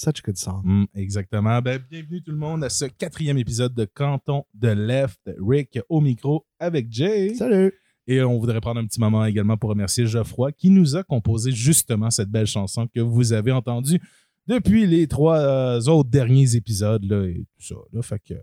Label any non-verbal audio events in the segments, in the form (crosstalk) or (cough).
Such a good song. Mm, exactement. Ben, bienvenue tout le monde à ce quatrième épisode de Canton de Left. Rick au micro avec Jay. Salut! Et on voudrait prendre un petit moment également pour remercier Geoffroy qui nous a composé justement cette belle chanson que vous avez entendue depuis les trois euh, autres derniers épisodes là, et tout ça. Là, fait que,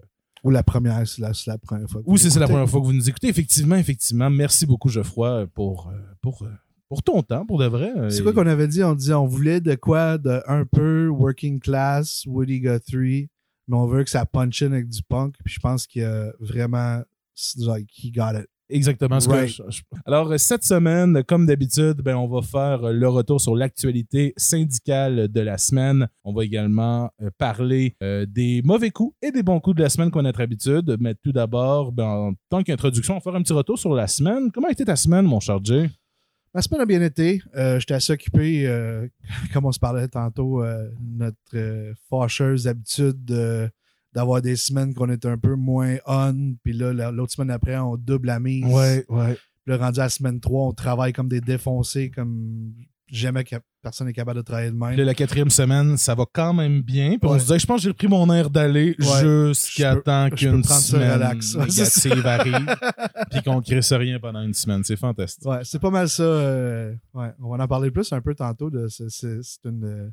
Ou la première, c'est la, première fois. que ou vous si c'est la première fois que vous nous écoutez, effectivement, effectivement. Merci beaucoup Geoffroy pour, euh, pour, euh, pour ton temps, pour de vrai. C'est Et- quoi qu'on avait dit? On disait on voulait de quoi de un peu working class, Woody Guthrie, mais on veut que ça punch in avec du punk. Puis je pense qu'il y a vraiment. Like, he got it. Exactement ce que je- je- Alors, euh, cette semaine, comme d'habitude, ben, on va faire euh, le retour sur l'actualité syndicale de la semaine. On va également euh, parler euh, des mauvais coups et des bons coups de la semaine comme à notre habitude. Mais tout d'abord, ben, en tant qu'introduction, on va faire un petit retour sur la semaine. Comment a été ta semaine, mon cher Jay? Ma semaine a bien été. Euh, J'étais assez occupé, euh, (laughs) comme on se parlait tantôt, euh, notre fâcheuse habitude de- d'avoir des semaines qu'on est un peu moins on, puis là, la- l'autre semaine après, on double la mise. ouais. Puis là, rendu à la semaine 3, on travaille comme des défoncés, comme jamais que personne n'est capable de travailler de même. Là, la quatrième semaine, ça va quand même bien. Puis on se disait, je pense que j'ai repris mon air d'aller Ouais. jusqu'à temps qu'une semaine relax. (laughs) Négative arrive, puis qu'on crisse rien pendant une semaine. C'est fantastique. Ouais, c'est pas mal ça. euh, ouais, on va en parler plus un peu tantôt de c'est une, euh,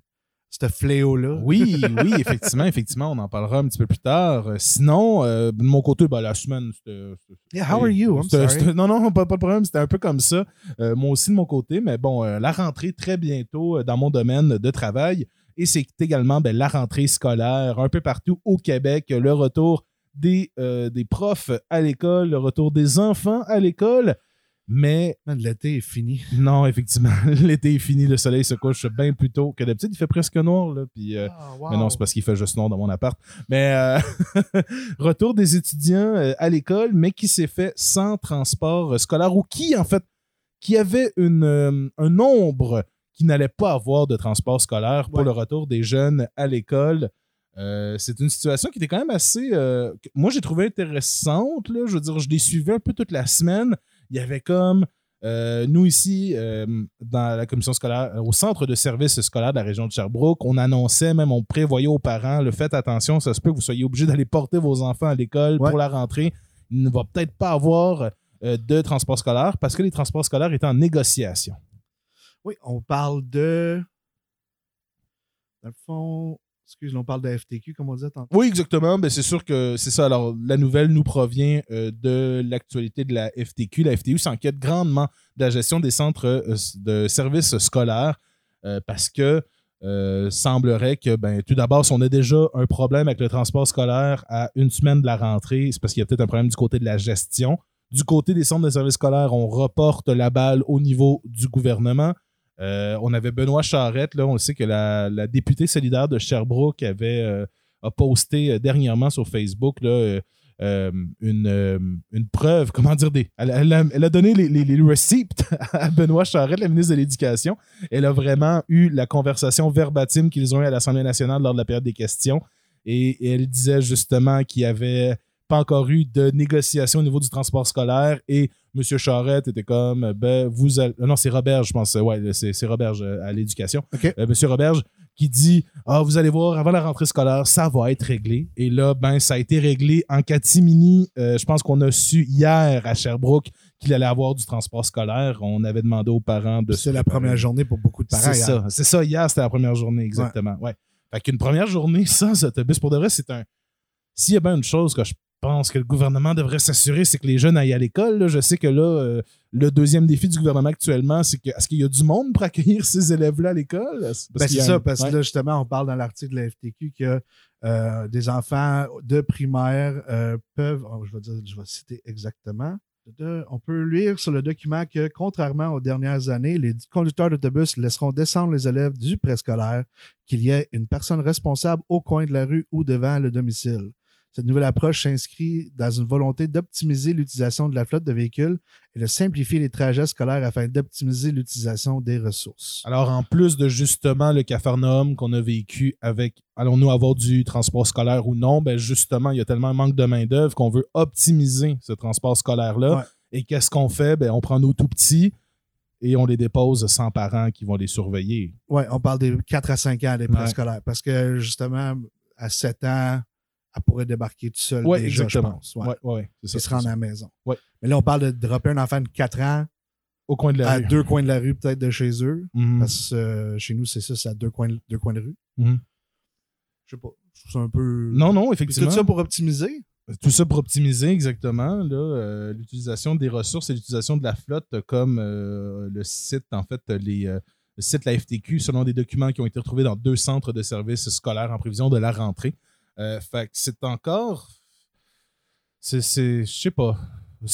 ce fléau-là. Oui, oui, effectivement, effectivement, on en parlera un petit peu plus tard. Euh, Sinon, euh, de mon côté, ben, la semaine, c'était. Yeah, how are you? I'm sorry. Non, non, pas, pas de problème, c'était un peu comme ça. Euh, moi aussi de mon côté, mais bon, euh, la rentrée très bientôt dans mon domaine de travail. Et c'est également ben, la rentrée scolaire un peu partout au Québec, le retour des, des profs à l'école, le retour des enfants à l'école. Mais L'été est fini. non, effectivement, (laughs) l'été est fini, le soleil se couche bien plus tôt que d'habitude. Il fait presque noir, là, puis euh, Ah, mais non, c'est parce qu'il fait juste noir dans mon appart. Mais euh, (laughs) retour des étudiants euh, à l'école, mais qui s'est fait sans transport scolaire ou qui, en fait, qui avait une, un nombre qui n'allait pas avoir de transport scolaire pour Ouais. le retour des jeunes à l'école. Euh, c'est une situation qui était quand même assez. euh, moi, j'ai trouvé intéressante. Là. Je veux dire, je les suivais un peu toute la semaine. Il y avait comme. euh, nous ici, euh, dans la commission scolaire, euh, au centre de services scolaires de la région de Sherbrooke, on annonçait, même on prévoyait aux parents, le faites attention, ça se peut que vous soyez obligés d'aller porter vos enfants à l'école Ouais. pour la rentrée. Il ne va peut-être pas avoir euh, de transport scolaire parce que les transports scolaires étaient en négociation. Oui, on parle de. Dans le fond, excuse, on parle de FTQ, comme on disait tantôt. Oui, exactement. Ben, c'est sûr que c'est ça. Alors, la nouvelle nous provient euh, de l'actualité de la FTQ. La FTU s'enquête grandement de la gestion des centres euh, de services scolaires euh, parce que semblerait que, ben, tout d'abord, si on a déjà un problème avec le transport scolaire à une semaine de la rentrée, c'est parce qu'il y a peut-être un problème du côté de la gestion. Du côté des centres de services scolaires, on reporte la balle au niveau du gouvernement. Euh, on avait Benoît Charette, là, on sait que la, députée solidaire de Sherbrooke avait euh, a posté euh, dernièrement sur Facebook une, preuve, (laughs) comment dire, des, elle, a, donné les, les, receipts (laughs) à Benoît Charette, la ministre de l'Éducation. Elle a vraiment eu la conversation verbatim qu'ils ont eue à l'Assemblée nationale lors de la période des questions. Et elle disait justement qu'il y avait pas encore eu de négociation au niveau du transport scolaire et M. Charette était comme ben vous allez- non c'est Robert je pense ouais c'est Robert euh, à l'éducation OK. euh, Monsieur Roberge qui dit Ah, vous allez voir, avant la rentrée scolaire, ça va être réglé. Et là, ben, ça a été réglé en catimini. Euh, je pense qu'on a su hier à Sherbrooke qu'il allait avoir du transport scolaire. On avait demandé aux parents de C'est la première journée pour beaucoup de parents. C'est ça. C'est ça, hier, c'était la première journée, exactement. Ouais. Fait qu'une première journée sans autobus, pour de vrai, c'est un. S'il y a bien une chose que je pense que le gouvernement devrait s'assurer, c'est que les jeunes aillent à l'école. Je sais que là, euh, le deuxième défi du gouvernement actuellement, c'est que est-ce qu'il y a du monde pour accueillir (laughs) ces élèves-là à l'école? Ben, c'est ça, un- parce ouais. que là, justement, on parle dans l'article de la FTQ que euh, des enfants de primaire euh, peuvent, oh, je, vais dire, je vais citer exactement, De- on peut lire sur le document que, contrairement aux dernières années, les conducteurs d'autobus laisseront descendre les élèves du préscolaire, qu'il y ait une personne responsable au coin de la rue ou devant le domicile. Cette nouvelle approche s'inscrit dans une volonté d'optimiser l'utilisation de la flotte de véhicules et de simplifier les trajets scolaires afin d'optimiser l'utilisation des ressources. Alors, en plus de justement le Cafarnaum qu'on a vécu avec allons-nous avoir du transport scolaire ou non, ben justement, il y a tellement un manque de main-d'œuvre qu'on veut optimiser ce transport scolaire-là. Ouais. Et qu'est-ce qu'on fait? Ben, on prend nos tout petits et on les dépose sans parents qui vont les surveiller. Ouais, on parle des 4 à 5 ans des Ouais. préscolaires. Parce que justement, à 7 ans, elle pourrait débarquer tout seul Ouais, déjà, je exactement. pense. Ouais. Ouais, ouais, c'est ça, se rendre c'est à la maison. Ouais. Mais là, on parle de dropper un enfant de 4 ans Au coin de la à rue. deux coins de la rue, peut-être de chez eux. Mhm. Parce que euh, chez nous, c'est ça, c'est à deux coins, de- deux coins de rue. Mhm. Je sais pas. Je trouve ça un peu. Non, non, effectivement. Tout ça pour optimiser? Tout ça pour optimiser exactement euh, l'utilisation des ressources et l'utilisation de la flotte comme euh, le site, en fait, les, euh, le site la FTQ, selon des documents qui ont été retrouvés dans deux centres de services scolaires en prévision de la rentrée. Euh, fait que c'est encore. C'est. c'est- Je sais pas. (laughs)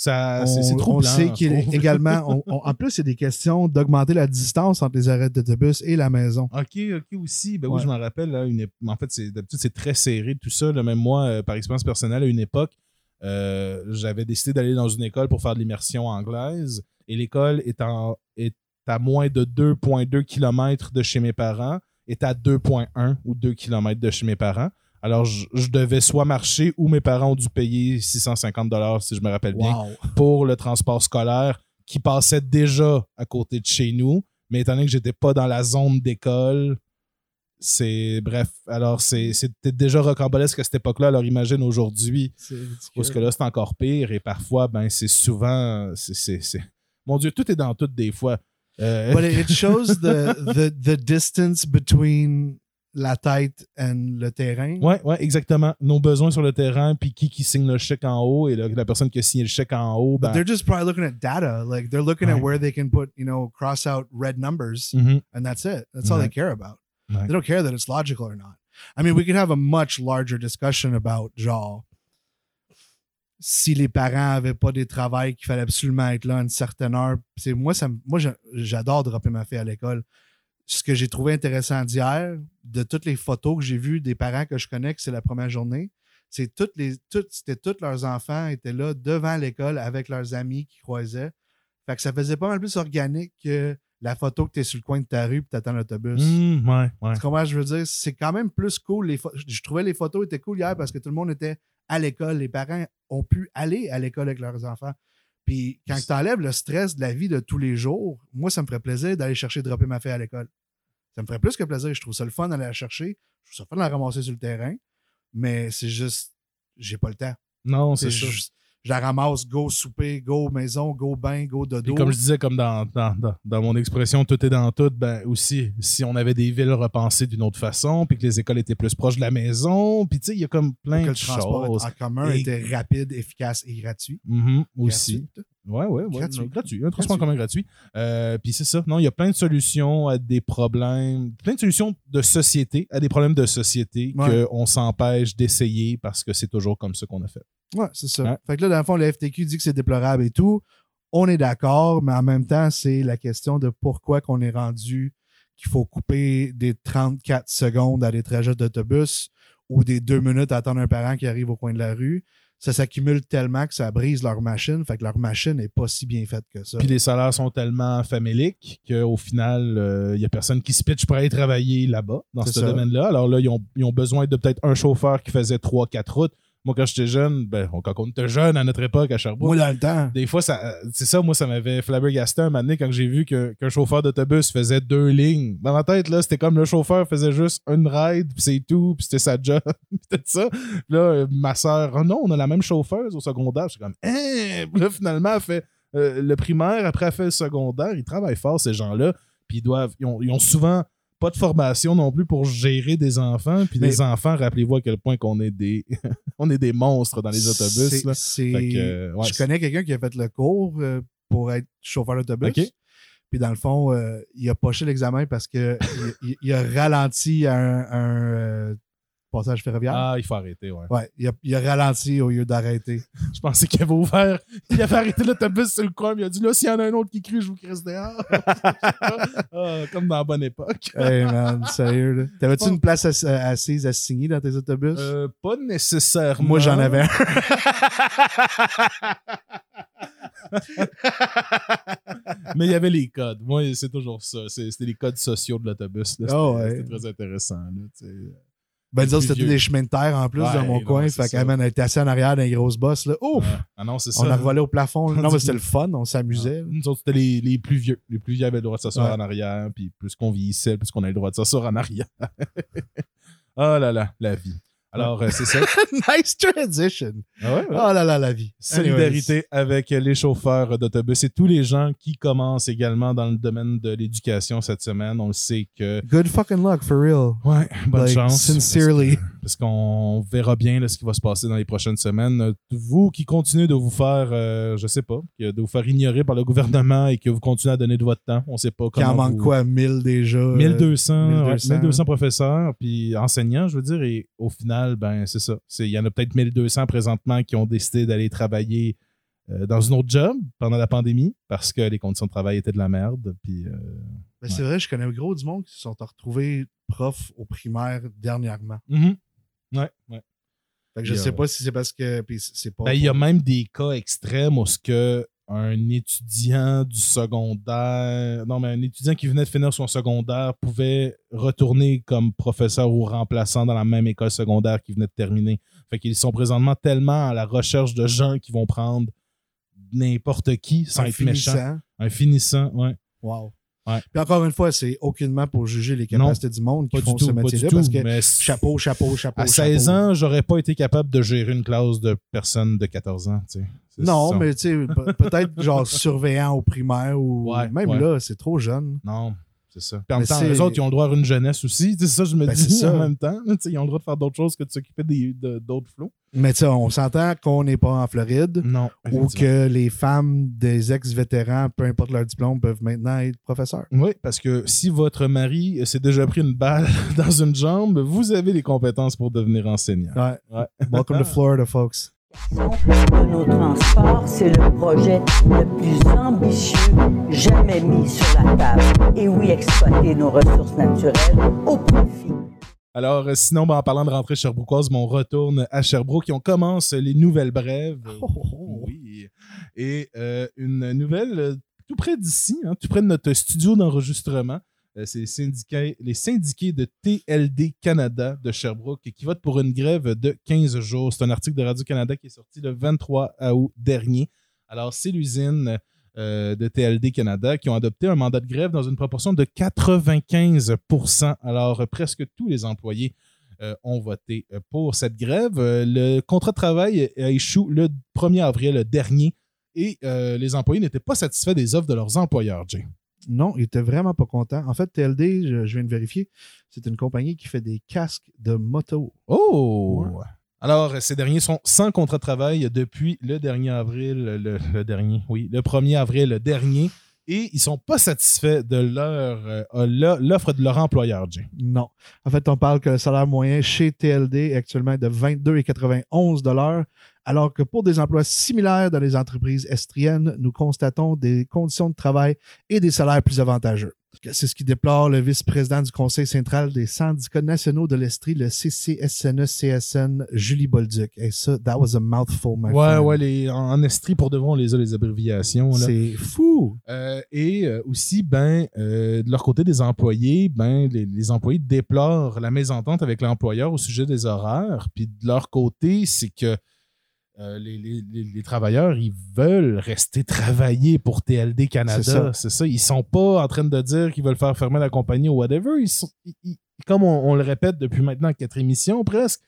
Ça, c'est on, trop on sait qu'il est est également. on- (laughs) on- en plus, il y a des questions d'augmenter la distance entre les arrêts d'autobus et la maison. OK, OK aussi. Ben oui, je m'en rappelle. Là, une En fait, c'est- d'habitude, c'est très serré, tout ça. là. même moi, euh, par expérience personnelle, à une époque, euh, j'avais décidé d'aller dans une école pour faire de l'immersion anglaise. Et l'école est, en- est à moins de 2,2 km de chez mes parents, est à 2,1 ou 2 km de chez mes parents. Alors, je, je devais soit marcher ou mes parents ont dû payer 650 si je me rappelle bien pour le transport scolaire qui passait déjà à côté de chez nous. Mais étant donné que j'étais pas dans la zone d'école, c'est. Bref, alors c'est- c'était déjà rocambolesque à cette époque-là. Alors imagine aujourd'hui, parce que là, c'est encore pire. Et parfois, ben, c'est souvent. c'est- Mon Dieu, tout est dans tout des fois. Euh, But it (laughs) shows the, the, the distance between la tête and le terrain. Ouais, ouais, exactement. Nos besoins sur le terrain, puis qui qui signe le chèque en haut, et la, la personne qui a signé le chèque en haut, But ben, they're just probably looking at data. Like they're looking at where they can put, you know, cross out red numbers, mhm, and that's it. That's all they care about. Ouais. They don't care that it's logical or not. I mean, we could have a much larger discussion about genre si les parents avaient pas des travails qu'il fallait absolument être là à une certaine heure. C'est moi, ça, moi, j'a- j'adore dropper ma fille à l'école. Ce que j'ai trouvé intéressant d'hier, de toutes les photos que j'ai vues des parents que je connais, que c'est la première journée, c'est toutes les, toutes, c'était tous leurs enfants étaient là devant l'école avec leurs amis qui croisaient. Fait que ça faisait pas mal plus organique que la photo que tu es sur le coin de ta rue et tu attends l'autobus. mm, ouais, ouais. Tu comprends ce que je veux dire? C'est quand même plus cool. Les je trouvais les photos étaient cool hier parce que tout le monde était à l'école. Les parents ont pu aller à l'école avec leurs enfants. Puis quand tu enlèves le stress de la vie de tous les jours, moi, ça me ferait plaisir d'aller chercher dropper ma fille à l'école. Ça me ferait plus que plaisir. Je trouve ça le fun d'aller la chercher. Je trouve ça le fun de la ramasser sur le terrain. Mais c'est juste, j'ai pas le temps. Non, C'est juste, je la ramasse, go souper, go maison, go bain, go dodo. Et comme je disais, comme dans, dans, dans, dans mon expression, tout est dans tout, ben aussi, si on avait des villes repensées d'une autre façon, puis que les écoles étaient plus proches de la maison, puis tu sais, il y a comme plein que de le transport choses. en commun Et- était rapide, efficace et gratuit. Mhm, aussi. Gratuit. Ouais, ouais. Gratuit. non, gratuit. Un transport en commun gratuit. Euh, puis c'est ça. Non, il y a plein de solutions à des problèmes, plein de solutions de société à des problèmes de société Ouais. qu'on s'empêche d'essayer parce que c'est toujours comme ça qu'on a fait. Ouais, c'est ça. Ouais. Fait que là, dans le fond, le FTQ dit que c'est déplorable et tout. On est d'accord, mais en même temps, c'est la question de pourquoi qu'on est rendu qu'il faut couper des 34 secondes à des trajets d'autobus ou des deux minutes à attendre un parent qui arrive au coin de la rue. Ça s'accumule tellement que ça brise leur machine. Fait que leur machine n'est pas si bien faite que ça. Puis les salaires sont tellement faméliques qu'au final, il n'y a personne qui se pitch pour aller travailler là-bas, dans ce domaine-là. Alors là, ils ont, ils ont besoin de peut-être un chauffeur qui faisait 3-4 routes. Moi, quand j'étais jeune, ben, quand on était jeune à notre époque à Sherbrooke, Moi, dans le temps, des fois, ça, c'est ça, moi, ça m'avait flabbergasté un moment donné quand j'ai vu qu'un chauffeur d'autobus faisait deux lignes. Dans ma tête, là, c'était comme le chauffeur faisait juste une ride, puis c'est tout, puis c'était sa job, (laughs) puis tout ça. Puis Là, euh, ma soeur, oh non, on a la même chauffeuse au secondaire. J'étais comme, hein? Puis là, finalement, elle fait euh, le primaire, après, elle fait le secondaire. Ils travaillent fort, ces gens-là, puis ils doivent, ils ont, ils ont souvent pas de formation non plus pour gérer des enfants. Puis Mais- les enfants, rappelez-vous à quel point qu'on est des, (laughs) on est des monstres dans les autobus. là. que, euh, ouais, je connais quelqu'un qui a fait le cours euh, pour être chauffeur d'autobus. Puis dans le fond, euh, il a poché l'examen parce que (laughs) il, a ralenti à un, un, euh, passage ferroviaire? Ah, il faut arrêter, ouais. Ouais, il a, il a ralenti au lieu d'arrêter. (laughs) Je pensais qu'il avait ouvert. Il avait arrêté l'autobus sur le coin. mais Il a dit là, s'il y en a un autre qui crie, je vous crisse dehors. (laughs) Ah, comme dans la bonne époque. hey man, sérieux. là. T'avais-tu une place ass- assise à signer dans tes autobus? Euh, pas nécessairement. Moi, j'en avais un. (laughs) Mais il y avait les codes. Moi, c'est toujours ça. C'était les codes sociaux de l'autobus. Ah C'était ouais. très intéressant. là, tu sais. Ben, disons, c'était des chemins de terre en plus Ouais, dans mon non, coin. Fait ça. que, man, elle était assis en arrière d'un gros boss, là. Ouf! Ah non, c'est ça. On a revolé au plafond. (laughs) Non, mais c'était le fun, on s'amusait. Nous autres, c'était les, les plus vieux. Les plus vieux avaient le droit de s'asseoir Ouais. en arrière, puis plus qu'on vieillissait, plus qu'on avait le droit de s'asseoir en arrière. oh (laughs) là là, la vie. Alors, euh, c'est ça. (laughs) nice transition. Ah ouais, ouais. Oh là là, la vie. Solidarité avec les chauffeurs d'autobus et tous les gens qui commencent également dans le domaine de l'éducation cette semaine. On le sait que. Good fucking luck, for real. Ouais, bonne Like, chance. Sincerely. Parce qu'on verra bien là, ce qui va se passer dans les prochaines semaines. Vous qui continuez de vous faire, euh, je sais pas, de vous faire ignorer par le gouvernement et que vous continuez à donner de votre temps, on sait pas comment. en manque vous- quoi? 1000 déjà? euh, 1200, ouais, 1200. 1200 professeurs, puis enseignants, je veux dire, et au final, ben c'est ça. C'est- Il y en a peut-être 1200 présentement qui ont décidé d'aller travailler euh, dans une autre job pendant la pandémie parce que les conditions de travail étaient de la merde. Puis, euh, Ben, C'est vrai, je connais gros du monde qui se sont retrouvés profs au primaire dernièrement. mhm. Ouais, ouais. Fait que je a- sais pas si c'est parce que. puis c'est pas. Ben, il y a même des cas extrêmes où ce que un étudiant du secondaire, non, mais un étudiant qui venait de finir son secondaire pouvait retourner comme professeur ou remplaçant dans la même école secondaire qu'il venait de terminer. Fait qu'ils sont présentement tellement à la recherche de gens qui vont prendre n'importe qui sans en être méchant. finissant. Un finissant, ouais. Wow. Ouais. Puis encore une fois, c'est aucunement pour juger les capacités du monde qui font tout, ce métier-là parce que mais chapeau, chapeau, chapeau. à 16 chapeau. ans, j'aurais pas été capable de gérer une classe de personnes de 14 ans, tu sais. Non, mais tu sais, pe- peut-être genre surveillant au primaire ou Ouais, même ouais. là, c'est trop jeune. Non, c'est ça. Puis en temps, eux autres, ils ont le droit à une jeunesse aussi. C'est ça, je me Ben, dis (laughs) ça. en même temps. Ils ont le droit de faire d'autres choses que de s'occuper d'autres flots. Mais tu sais, on s'entend qu'on n'est pas en Floride Non. ou que les femmes des ex-vétérans, peu importe leur diplôme, peuvent maintenant être professeurs. Oui, parce que si votre mari s'est déjà pris une balle (laughs) dans une jambe, vous avez les compétences pour devenir enseignant. Ouais. Ouais. Welcome to (laughs) Florida, folks. De nos transports, c'est le projet le plus ambitieux jamais mis sur la table. Et oui, exploiter nos ressources naturelles au profit. Alors, euh, sinon, ben, en parlant de rentrée Sherbrookeoise, on retourne à Sherbrooke et on commence les nouvelles brèves. Oui. Et euh, une nouvelle euh, tout près d'ici, hein, tout près de notre studio d'enregistrement. Euh, c'est les syndiqués, de TLD Canada de Sherbrooke qui votent pour une grève de 15 jours. C'est un article de Radio-Canada qui est sorti le 23 août dernier. Alors, c'est l'usine euh, de TLD Canada qui ont adopté un mandat de grève dans une proportion de 95% Alors, presque tous les employés euh, ont voté pour cette grève. Le contrat de travail a échoué le 1er avril dernier et les employés n'étaient pas satisfaits des offres de leurs employeurs, Jay. Non, ils étaient vraiment pas contents. En fait, TLD, je, je viens de vérifier, c'est une compagnie qui fait des casques de moto. Oh! Ouais. Alors, ces derniers sont sans contrat de travail depuis le dernier avril, le, le dernier, oui, le 1er avril dernier, et ils sont pas satisfaits de leur euh, lo- l'offre de leur employeur, Jay. Non. En fait, on parle que le salaire moyen chez TLD est actuellement de 22,91 alors que pour des emplois similaires dans les entreprises estriennes, nous constatons des conditions de travail et des salaires plus avantageux. C'est ce qui déplore le vice-président du Conseil central des syndicats nationaux de l'Estrie, le CCSNE-CSN, Julie Bolduc. Et ça, that was a mouthful, my Ouais, friend. ouais, les, en, en Estrie, pour de vrai, on les a, les abréviations. C'est fou. Euh, et euh, aussi, ben, euh, de leur côté des employés, ben, les, les employés déplorent la mésentente avec l'employeur au sujet des horaires. Puis de leur côté, c'est que euh, les, les- les- les travailleurs, ils veulent rester travailler pour TLD Canada. C'est ça. C'est ça. Ils sont pas en train de dire qu'ils veulent faire fermer la compagnie ou whatever. Ils sont, ils- ils- comme on, on le répète depuis maintenant quatre émissions presque,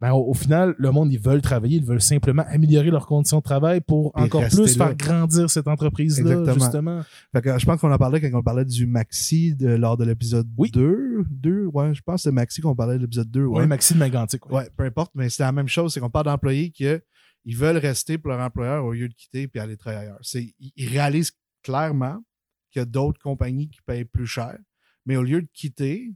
ben, au, au final, le monde, ils veulent travailler, ils veulent simplement améliorer leurs conditions de travail pour Et encore plus là. faire grandir cette entreprise-là, Exactement. justement. Fait que, je pense qu'on en parlait quand on parlait du Maxi de- lors de l'épisode Oui. 2. 2. Ouais, je pense que c'est Maxi qu'on parlait de l'épisode 2. Oui, Ouais. Maxime Magantic. ouais. Ouais, peu importe, mais c'est la même chose. C'est qu'on parle d'employés qui euh, ils veulent rester pour leur employeur au lieu de quitter puis aller travailler ailleurs. C'est, ils, réalisent clairement qu'il y a d'autres compagnies qui payent plus cher, mais au lieu de quitter,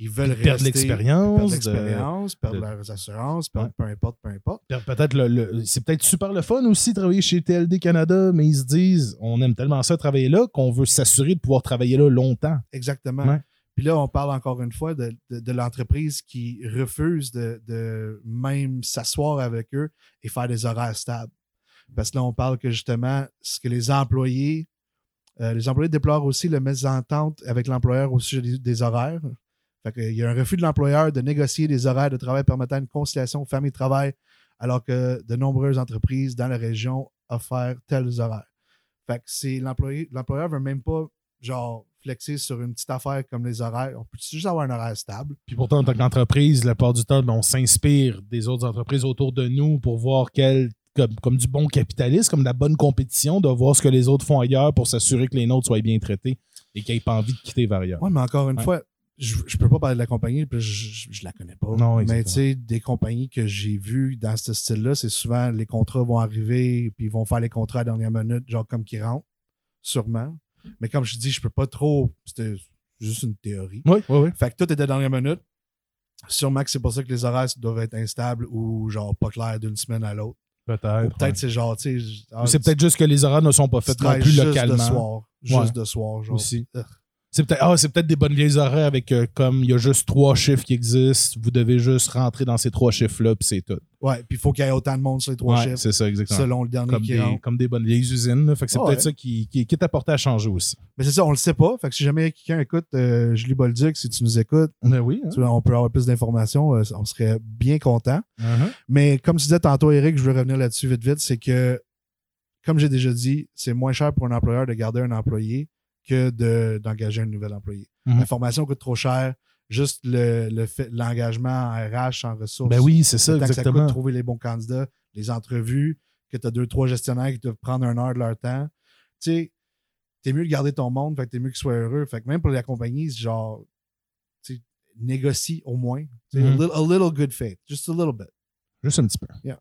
ils veulent Ils rester. l'expérience, Perdent de- l'expérience, perdent de- leurs assurances, perdent peu importe, peu importe. Pe- Peut-être le, le- c'est peut-être super le fun aussi de travailler chez TLD Canada, mais ils se disent on aime tellement ça travailler là qu'on veut s'assurer de pouvoir travailler là longtemps. Exactement. Ouais. Puis là, on parle encore une fois de, l'entreprise qui refuse de, même s'asseoir avec eux et faire des horaires stables. Parce que là, on parle que justement, ce que les employés, euh, les employés déplorent aussi la mésentente avec l'employeur au sujet des, horaires. Il y a un refus de l'employeur de négocier des horaires de travail permettant une conciliation famille-travail, alors que de nombreuses entreprises dans la région offrent tels horaires. Fait que c'est l'employé, veut même pas, genre, flexer sur une petite affaire comme les horaires. On peut juste avoir un horaire stable. Puis pourtant, en tant qu'entreprise, la part du temps, ben, on s'inspire des autres entreprises autour de nous pour voir quel, comme, comme du bon capitalisme, comme de la bonne compétition, de voir ce que les autres font ailleurs pour s'assurer que les nôtres soient bien traités et qu'ils n'aient pas envie de quitter Varia. Ouais, mais encore une fois, je, je peux pas parler de la compagnie, puis je, je, je la connais pas. Non, mais tu sais, des compagnies que j'ai vues dans ce style-là, c'est souvent les contrats vont arriver, puis ils vont faire les contrats à la dernière minute, genre comme qui rentrent, sûrement. Mais comme je dis, je peux pas trop. C'était juste une théorie. Oui, oui, oui. Fait que tout la dernière minute. Sûrement que c'est pour ça que les horaires doivent être instables ou genre pas clairs d'une semaine à l'autre. Peut-être. Peut-être ouais. c'est genre, tu sais. ah, Ou c'est peut-être juste que les horaires ne sont pas faits non plus juste localement. de soir. Juste Ouais. de soir, genre. Aussi. C'est peut-être ah, peut-être des bonnes vieilles horaires avec euh, comme il y a juste trois chiffres qui existent, vous devez juste rentrer dans ces trois chiffres-là, puis c'est tout. Ouais, puis il faut qu'il y ait autant de monde sur les trois Ouais, chiffres, c'est ça, exactement. selon le dernier Comme qui des, rentre. comme des bonnes vieilles usines. là. Fait que c'est peut-être ça qui, qui, qui est apporté à changer aussi. Mais c'est ça, on le sait pas. Fait que si jamais quelqu'un écoute euh, Julie Bolduc, si tu nous écoutes, Ben oui. tu vois, on peut avoir plus d'informations, euh, on serait bien content. Uh-huh. Mais comme tu disais tantôt, Eric, je veux revenir là-dessus vite vite, c'est que, comme j'ai déjà dit, c'est moins cher pour un employeur de garder un employé que de- d'engager un nouvel employé. Mhm. La formation coûte trop cher. Juste le, le l'engagement en RH, en ressources. Ben oui, c'est ça, le temps que ça exactement. coûte trouver les bons candidats, les entrevues, que tu as deux, trois gestionnaires qui doivent prendre une heure de leur temps. Tu sais, t'es mieux de garder ton monde, fait que t'es mieux qu'ils soient heureux. Fait que même pour la compagnie, c'est genre, tu négocie au moins. Mhm. a, little, a little good faith. Just a little bit. Juste un petit peu. Yeah.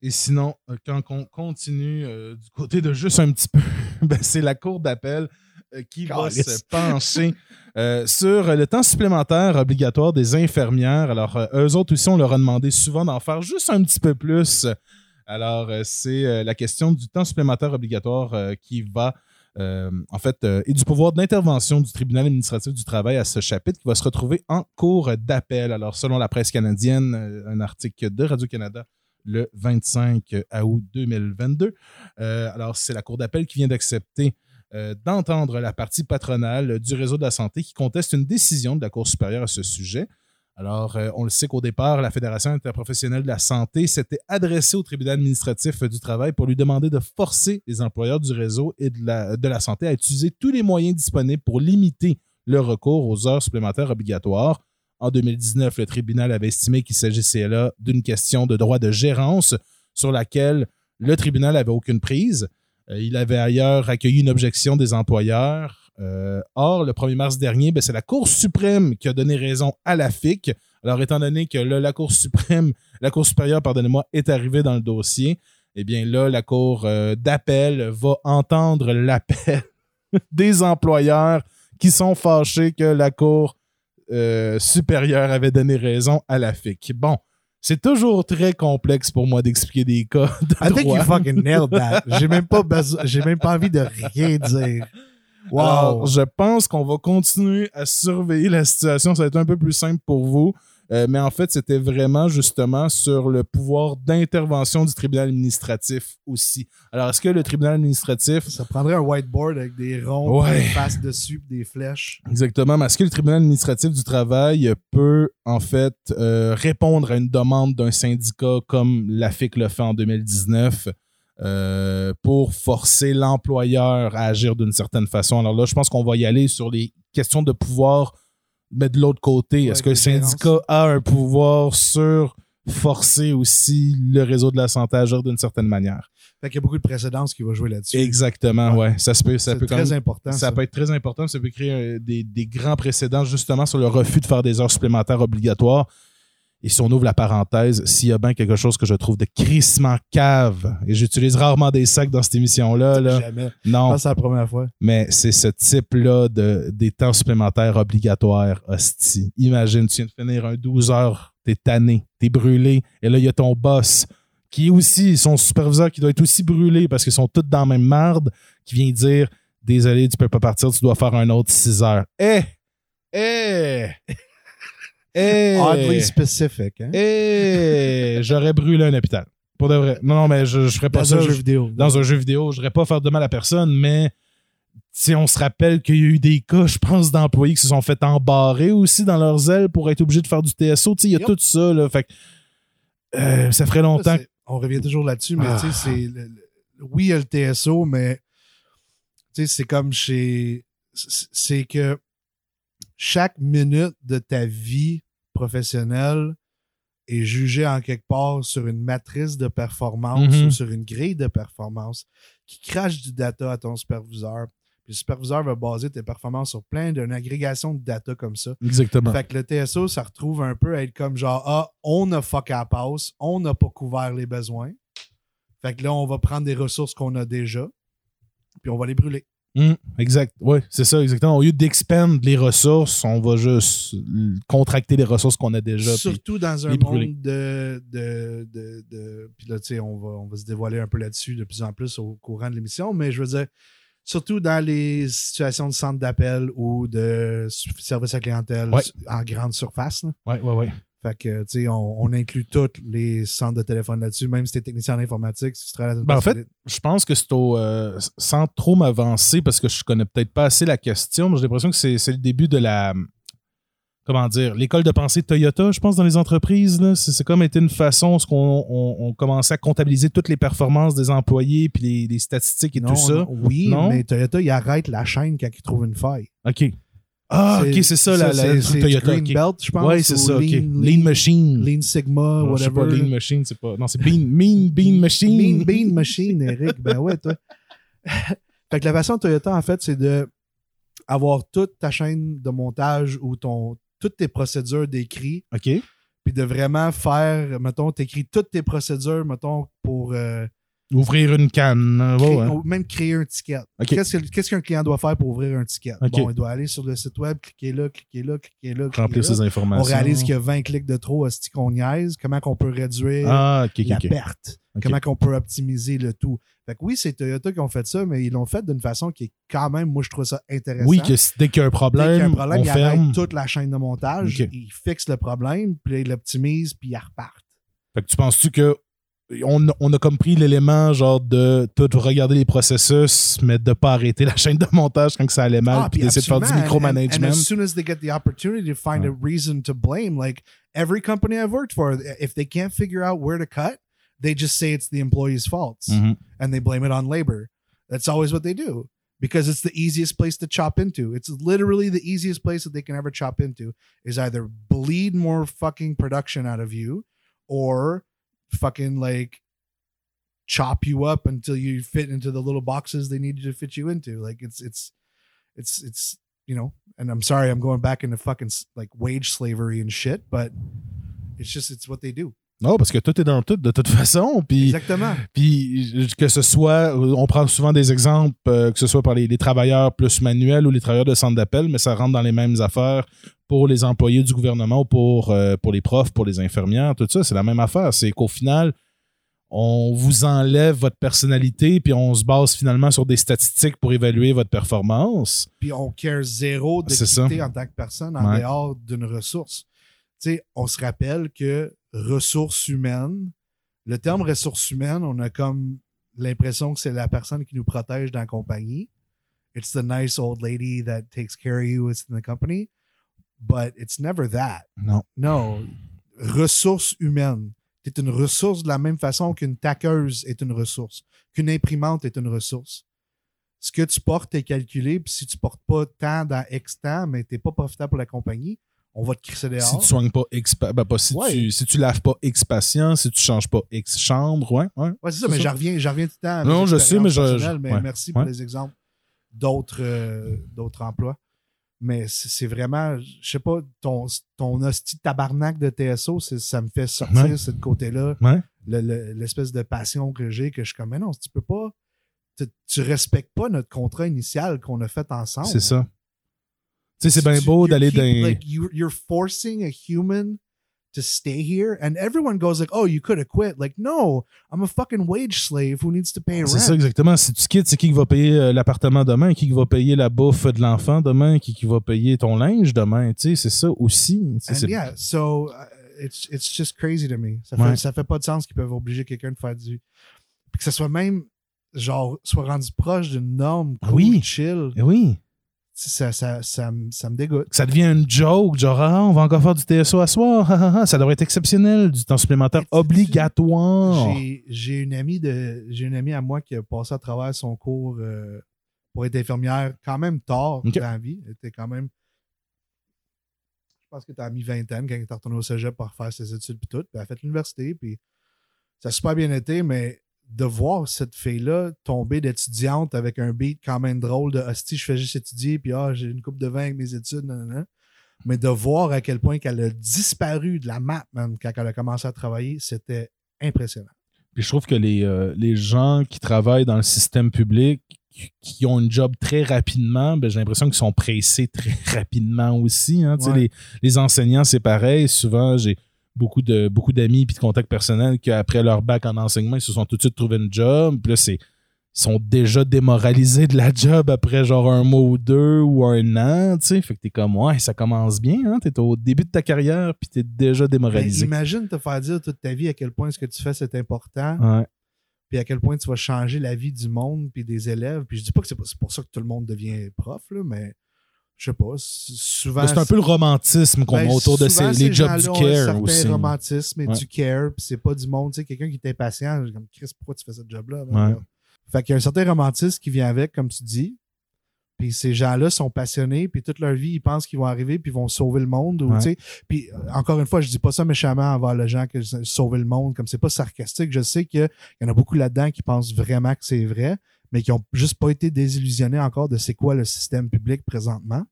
Et sinon, euh, quand on continue euh, du côté de juste un petit peu, (laughs) ben, c'est la cour d'appel euh, qui va se (laughs) pencher euh, sur le temps supplémentaire obligatoire des infirmières. Alors, eux autres aussi, on leur a demandé souvent d'en faire juste un petit peu plus. Alors, c'est la question du temps supplémentaire obligatoire qui va, en fait, et du pouvoir d'intervention du tribunal administratif du travail à ce chapitre qui va se retrouver en cours d'appel. Alors, selon la presse canadienne, un article de Radio-Canada le 25 août 2022. Euh, alors, c'est la Cour d'appel qui vient d'accepter euh, d'entendre la partie patronale du réseau de la santé qui conteste une décision de la Cour supérieure à ce sujet. Alors, euh, on le sait qu'au départ, la Fédération interprofessionnelle de la santé s'était adressée au tribunal administratif du travail pour lui demander de forcer les employeurs du réseau et de la, de la santé à utiliser tous les moyens disponibles pour limiter le recours aux heures supplémentaires obligatoires. En 2019, le tribunal avait estimé qu'il s'agissait là d'une question de droit de gérance sur laquelle le tribunal n'avait aucune prise. Euh, il avait ailleurs accueilli une objection des employeurs. Euh, or, le 1er mars dernier, ben, c'est la Cour suprême qui a donné raison à la FIC. Alors, étant donné que la Cour suprême, la Cour supérieure, pardonnez-moi, est arrivée dans le dossier, eh bien là, la Cour euh, d'appel va entendre l'appel (laughs) des employeurs qui sont fâchés que la Cour euh, supérieure avait donné raison à la FIC. Bon, c'est toujours très complexe pour moi d'expliquer des cas (laughs) de I think droit. you fucking nailed that. J'ai même pas j'ai même pas envie de rien dire. Wow. Alors, je pense qu'on va continuer à surveiller la situation. Ça va être un peu plus simple pour vous. Euh, mais en fait, c'était vraiment justement sur le pouvoir d'intervention du tribunal administratif aussi. Alors, est-ce que le tribunal administratif, Ça prendrait un whiteboard avec des ronds, Ouais. des faces dessus, des flèches. exactement, mais est-ce que le tribunal administratif du travail peut en fait euh, répondre à une demande d'un syndicat comme la FIC le fait en 2019 euh, pour forcer l'employeur à agir d'une certaine façon? Alors là, je pense qu'on va y aller sur les questions de pouvoir mais de l'autre côté, est-ce que le syndicat a un pouvoir sur forcer aussi le réseau de la santé à agir d'une certaine manière? Fait qu'il y a beaucoup de précédences qui vont jouer là-dessus. Exactement, ouais. Ça se peut, ça très même- important. ça ça. peut être très important. Ça peut créer des, des grands précédents justement sur le refus de faire des heures supplémentaires obligatoires. Et si on ouvre la parenthèse, s'il y a bien quelque chose que je trouve de crissement cave, et j'utilise rarement des sacs dans cette émission-là, là, Jamais. Non, c'est la première fois. mais c'est ce type-là de, des temps supplémentaires obligatoires, hostie. Imagine, tu viens de finir un 12 heures, t'es tanné, t'es brûlé, et là, il y a ton boss, qui est aussi, son superviseur, qui doit être aussi brûlé parce qu'ils sont tous dans la même marde, qui vient dire Désolé, tu peux pas partir, tu dois faire un autre 6 heures. Eh! Eh! Eh! Oddly specific. Hein? J'aurais brûlé un hôpital. Pour de vrai. Non, non, mais je, je ferais pas Dans ça. un Je- jeu vidéo. dans un jeu vidéo. Je voudrais pas faire de mal à personne, mais si on se rappelle qu'il y a eu des cas, je pense, d'employés qui se sont fait embarrer aussi dans leurs ailes pour être obligés de faire du TSO. Il y a Yep. tout ça. Là, fait que, euh, ça ferait longtemps. On revient toujours là-dessus, mais Ah. tu sais, c'est. le- le- Oui, il y a le TSO, mais tu sais, c'est comme chez. C'est que chaque minute de ta vie professionnelle est jugée en quelque part sur une matrice de performance Mhm. ou sur une grille de performance qui crache du data à ton superviseur. Puis le superviseur va baser tes performances sur plein d'une agrégation de data comme ça. Exactement. Fait que le TSO, ça retrouve un peu à être comme genre Ah, on a fuck à la passe, on n'a pas couvert les besoins. Fait que là, on va prendre des ressources qu'on a déjà, puis on va les brûler. Hum, exact. Oui, c'est ça, exactement. Au lieu d'expand les ressources, on va juste contracter les ressources qu'on a déjà. Surtout dans un monde de. de, de, de- puis là, tu sais, on va, on va se dévoiler un peu là-dessus de plus en plus au courant de l'émission, mais je veux dire, surtout dans les situations de centre d'appel ou de service à clientèle Ouais. en grande surface. là. Ouais, ouais, ouais. Fait que, tu sais, on, on inclut tous les centres de téléphone là-dessus, même si tu es technicien en informatique, si tu travailles Ben, en fait, je pense que c'est au. euh, sans trop m'avancer, parce que je connais peut-être pas assez la question, mais j'ai l'impression que c'est le début de la. Comment dire L'école de pensée Toyota, je pense, dans les entreprises. C'est comme été une façon, ce qu'on on, on commençait à comptabiliser toutes les performances des employés, puis les, les statistiques et Non, tout ça. non, oui, Non? mais Toyota, il arrête la chaîne quand il trouve une faille. OK. Ah, OK, c'est ça, la, la, Toyota. Green. Belt, je pense. Ouais, c'est ça, OK. Lean, Machine. Lean Sigma, sais pas, whatever. Lean Machine, c'est pas. Non, c'est Bean, Mean Bean Machine. Mean Bean Machine, Eric. Ben ouais, toi. (laughs) fait que la façon de Toyota, en fait, c'est de avoir toute ta chaîne de montage ou ton, toutes tes procédures d'écrit, OK. puis de vraiment faire, mettons, t'écris toutes tes procédures, mettons, pour euh, Ouvrir une canne. Créer- ouais. même créer un ticket. Qu'est-ce que- qu'est-ce qu'un client doit faire pour ouvrir un ticket? Bon, il doit aller sur le site web, cliquer là, cliquer là, cliquer là, cliquer Remplir là. ses informations. On réalise qu'il y a 20 clics de trop, hostie qu'on niaise. Comment qu'on peut réduire Ah, la perte? Comment qu'on peut optimiser le tout? Fait que oui, c'est Toyota qui ont fait ça, mais ils l'ont fait d'une façon qui est quand même, moi, je trouve ça intéressant. Oui, que dès qu'il y a un Dès problème, qu'il y a un problème, ils ferme. toute la chaîne de montage, ils fixent le problème, puis ils l'optimisent, puis ils repartent. Fait que tu penses-tu que on, on a compris l'élément genre de tout regarder les processus, mais de pas arrêter la (laughs) chaîne de montage quand ça allait mal, Ah, puis d'essayer de faire du absolument. And- And, as soon as they get the opportunity to find a reason to blame, like every company I've worked for, if they can't figure out where to cut, they just say it's the employee's faults Mhm. and they blame it on labor. That's always what they do because it's the easiest place to chop into. It's literally the easiest place that they can ever chop into is either bleed more fucking production out of you or fucking like chop you up until you fit into the little boxes they need to fit you into. Like it's it's it's it's you know, and I'm sorry I'm going back into fucking like wage slavery and shit, but it's just it's what they do. Non, parce que tout est dans tout de toute (laughs) façon, puis Exactement. Puis que ce soit, on prend souvent des exemples, euh, que ce soit par les, les travailleurs plus manuels ou les travailleurs de centre d'appel, mais ça rentre dans les mêmes affaires pour les employés du gouvernement ou pour, euh, pour les profs, pour les infirmières, tout ça, c'est la même affaire. C'est qu'au final, on vous enlève votre personnalité, puis on se base finalement sur des statistiques pour évaluer votre performance. Puis on care zéro de en tant que personne en Ouais. dehors d'une ressource. Tu sais, on se rappelle que ressources humaines, le terme ressources humaines, on a comme l'impression que c'est la personne qui nous protège dans la compagnie. It's the nice old lady that takes care of you within the company. But it's never that. Non. Non. Ressources humaines. Tu es une ressource de la même façon qu'une taqueuse est une ressource, qu'une imprimante est une ressource. Ce que tu portes est calculé, puis si tu portes pas tant dans X temps, mais tu n'es pas profitable pour la compagnie, on va te crisser dehors. Si tu soignes pas X, ben, pas si, Ouais. tu, si tu laves pas X patient, si tu changes pas X chambre, ouais, ouais. Ouais, c'est ça, mais j'en reviens, j'en reviens tout le temps. à Non, je sais, mais je- mais ouais. merci pour les exemples d'autres euh, d'autres emplois. Mais c'est vraiment, je sais pas, ton, ton hostie de tabarnak de TSO, ça me fait sortir ce côté-là, le- l'espèce de passion que j'ai, que je suis comme, mais non, tu peux pas, tu, tu respectes pas notre contrat initial qu'on a fait ensemble. C'est ça. Tu sais, c'est bien beau d'aller dans. Like, you, you're forcing a human to stay here, and everyone goes like, oh, you could have quit. Like, no, I'm a fucking wage slave who needs to pay rent. C'est ça, exactement. Si tu quittes, c'est qui qui va payer euh, l'appartement demain, qui qui va payer la bouffe de l'enfant demain, qui qui va payer ton linge demain? Tu sais, c'est ça aussi. And c'est- yeah, so uh, it's, it's just crazy to me. Ça fait, Ouais. ça fait pas de sens qu'ils peuvent obliger quelqu'un de faire du. Puis que ce soit même genre, soit rendu proche d'une norme cool, Oui. chill, Eh Oui. Ça, ça, ça, me- ça me dégoûte. Ça devient une joke, genre, ah, on va encore faire du TSO à soir. (laughs) Ça devrait être exceptionnel, du temps supplémentaire obligatoire. J'ai- une amie de j'ai une amie à moi qui a passé à travers son cours euh, pour être infirmière quand même tard dans la vie. Elle était quand même. Je pense que tu as mis vingtaine quand elle est retournée au cégep pour faire ses études puis tout. Puis elle a fait l'université, puis ça a super bien été, mais de voir cette fille-là tomber d'étudiante avec un beat quand même drôle de hostie, je fais juste étudier, puis ah, j'ai une coupe de vin avec mes études, nan, nan, nan. mais de voir à quel point qu'elle a disparu de la map, man, quand elle a commencé à travailler, c'était impressionnant. Puis je trouve que les, euh, les gens qui travaillent dans le système public, qui- ont une job très rapidement, ben, j'ai l'impression qu'ils sont pressés très (laughs) rapidement aussi. hein. Ouais. Les, les enseignants, c'est pareil. Souvent, j'ai beaucoup de beaucoup d'amis puis de contacts personnels qu'après leur bac en enseignement, ils se sont tout de suite trouvé une job. Puis là, c'est ils sont déjà démoralisés de la job après genre un mois ou deux ou un an, tu sais. Fait que t'es comme, ouais, ça commence bien, hein. T'es au début de ta carrière puis t'es déjà Mais démoralisé. imagine te faire dire toute ta vie à quel point ce que tu fais c'est important, puis à quel point tu vas changer la vie du monde puis des élèves. Puis je dis pas que c'est pour ça que tout le monde devient prof, là, mais je sais pas. Souvent. C'est un peu le romantisme qu'on Ben, met autour de ces, les jobs du care aussi. romantisme et Ouais. du care, puis c'est pas du monde. Tu sais, quelqu'un qui est impatient, comme Chris, pourquoi tu fais ce job-là? Ouais. Fait qu'il y a un certain romantisme qui vient avec, comme tu dis. Puis ces gens-là sont passionnés, puis toute leur vie, ils pensent qu'ils vont arriver, puis ils vont sauver le monde. Ou, Ouais. tu sais. Puis euh, encore une fois, je dis pas ça méchamment envers les gens que sauver le monde, comme c'est pas sarcastique. Je sais qu'il y en a beaucoup là-dedans qui pensent vraiment que c'est vrai, mais qui ont juste pas été désillusionnés encore de c'est quoi le système public présentement.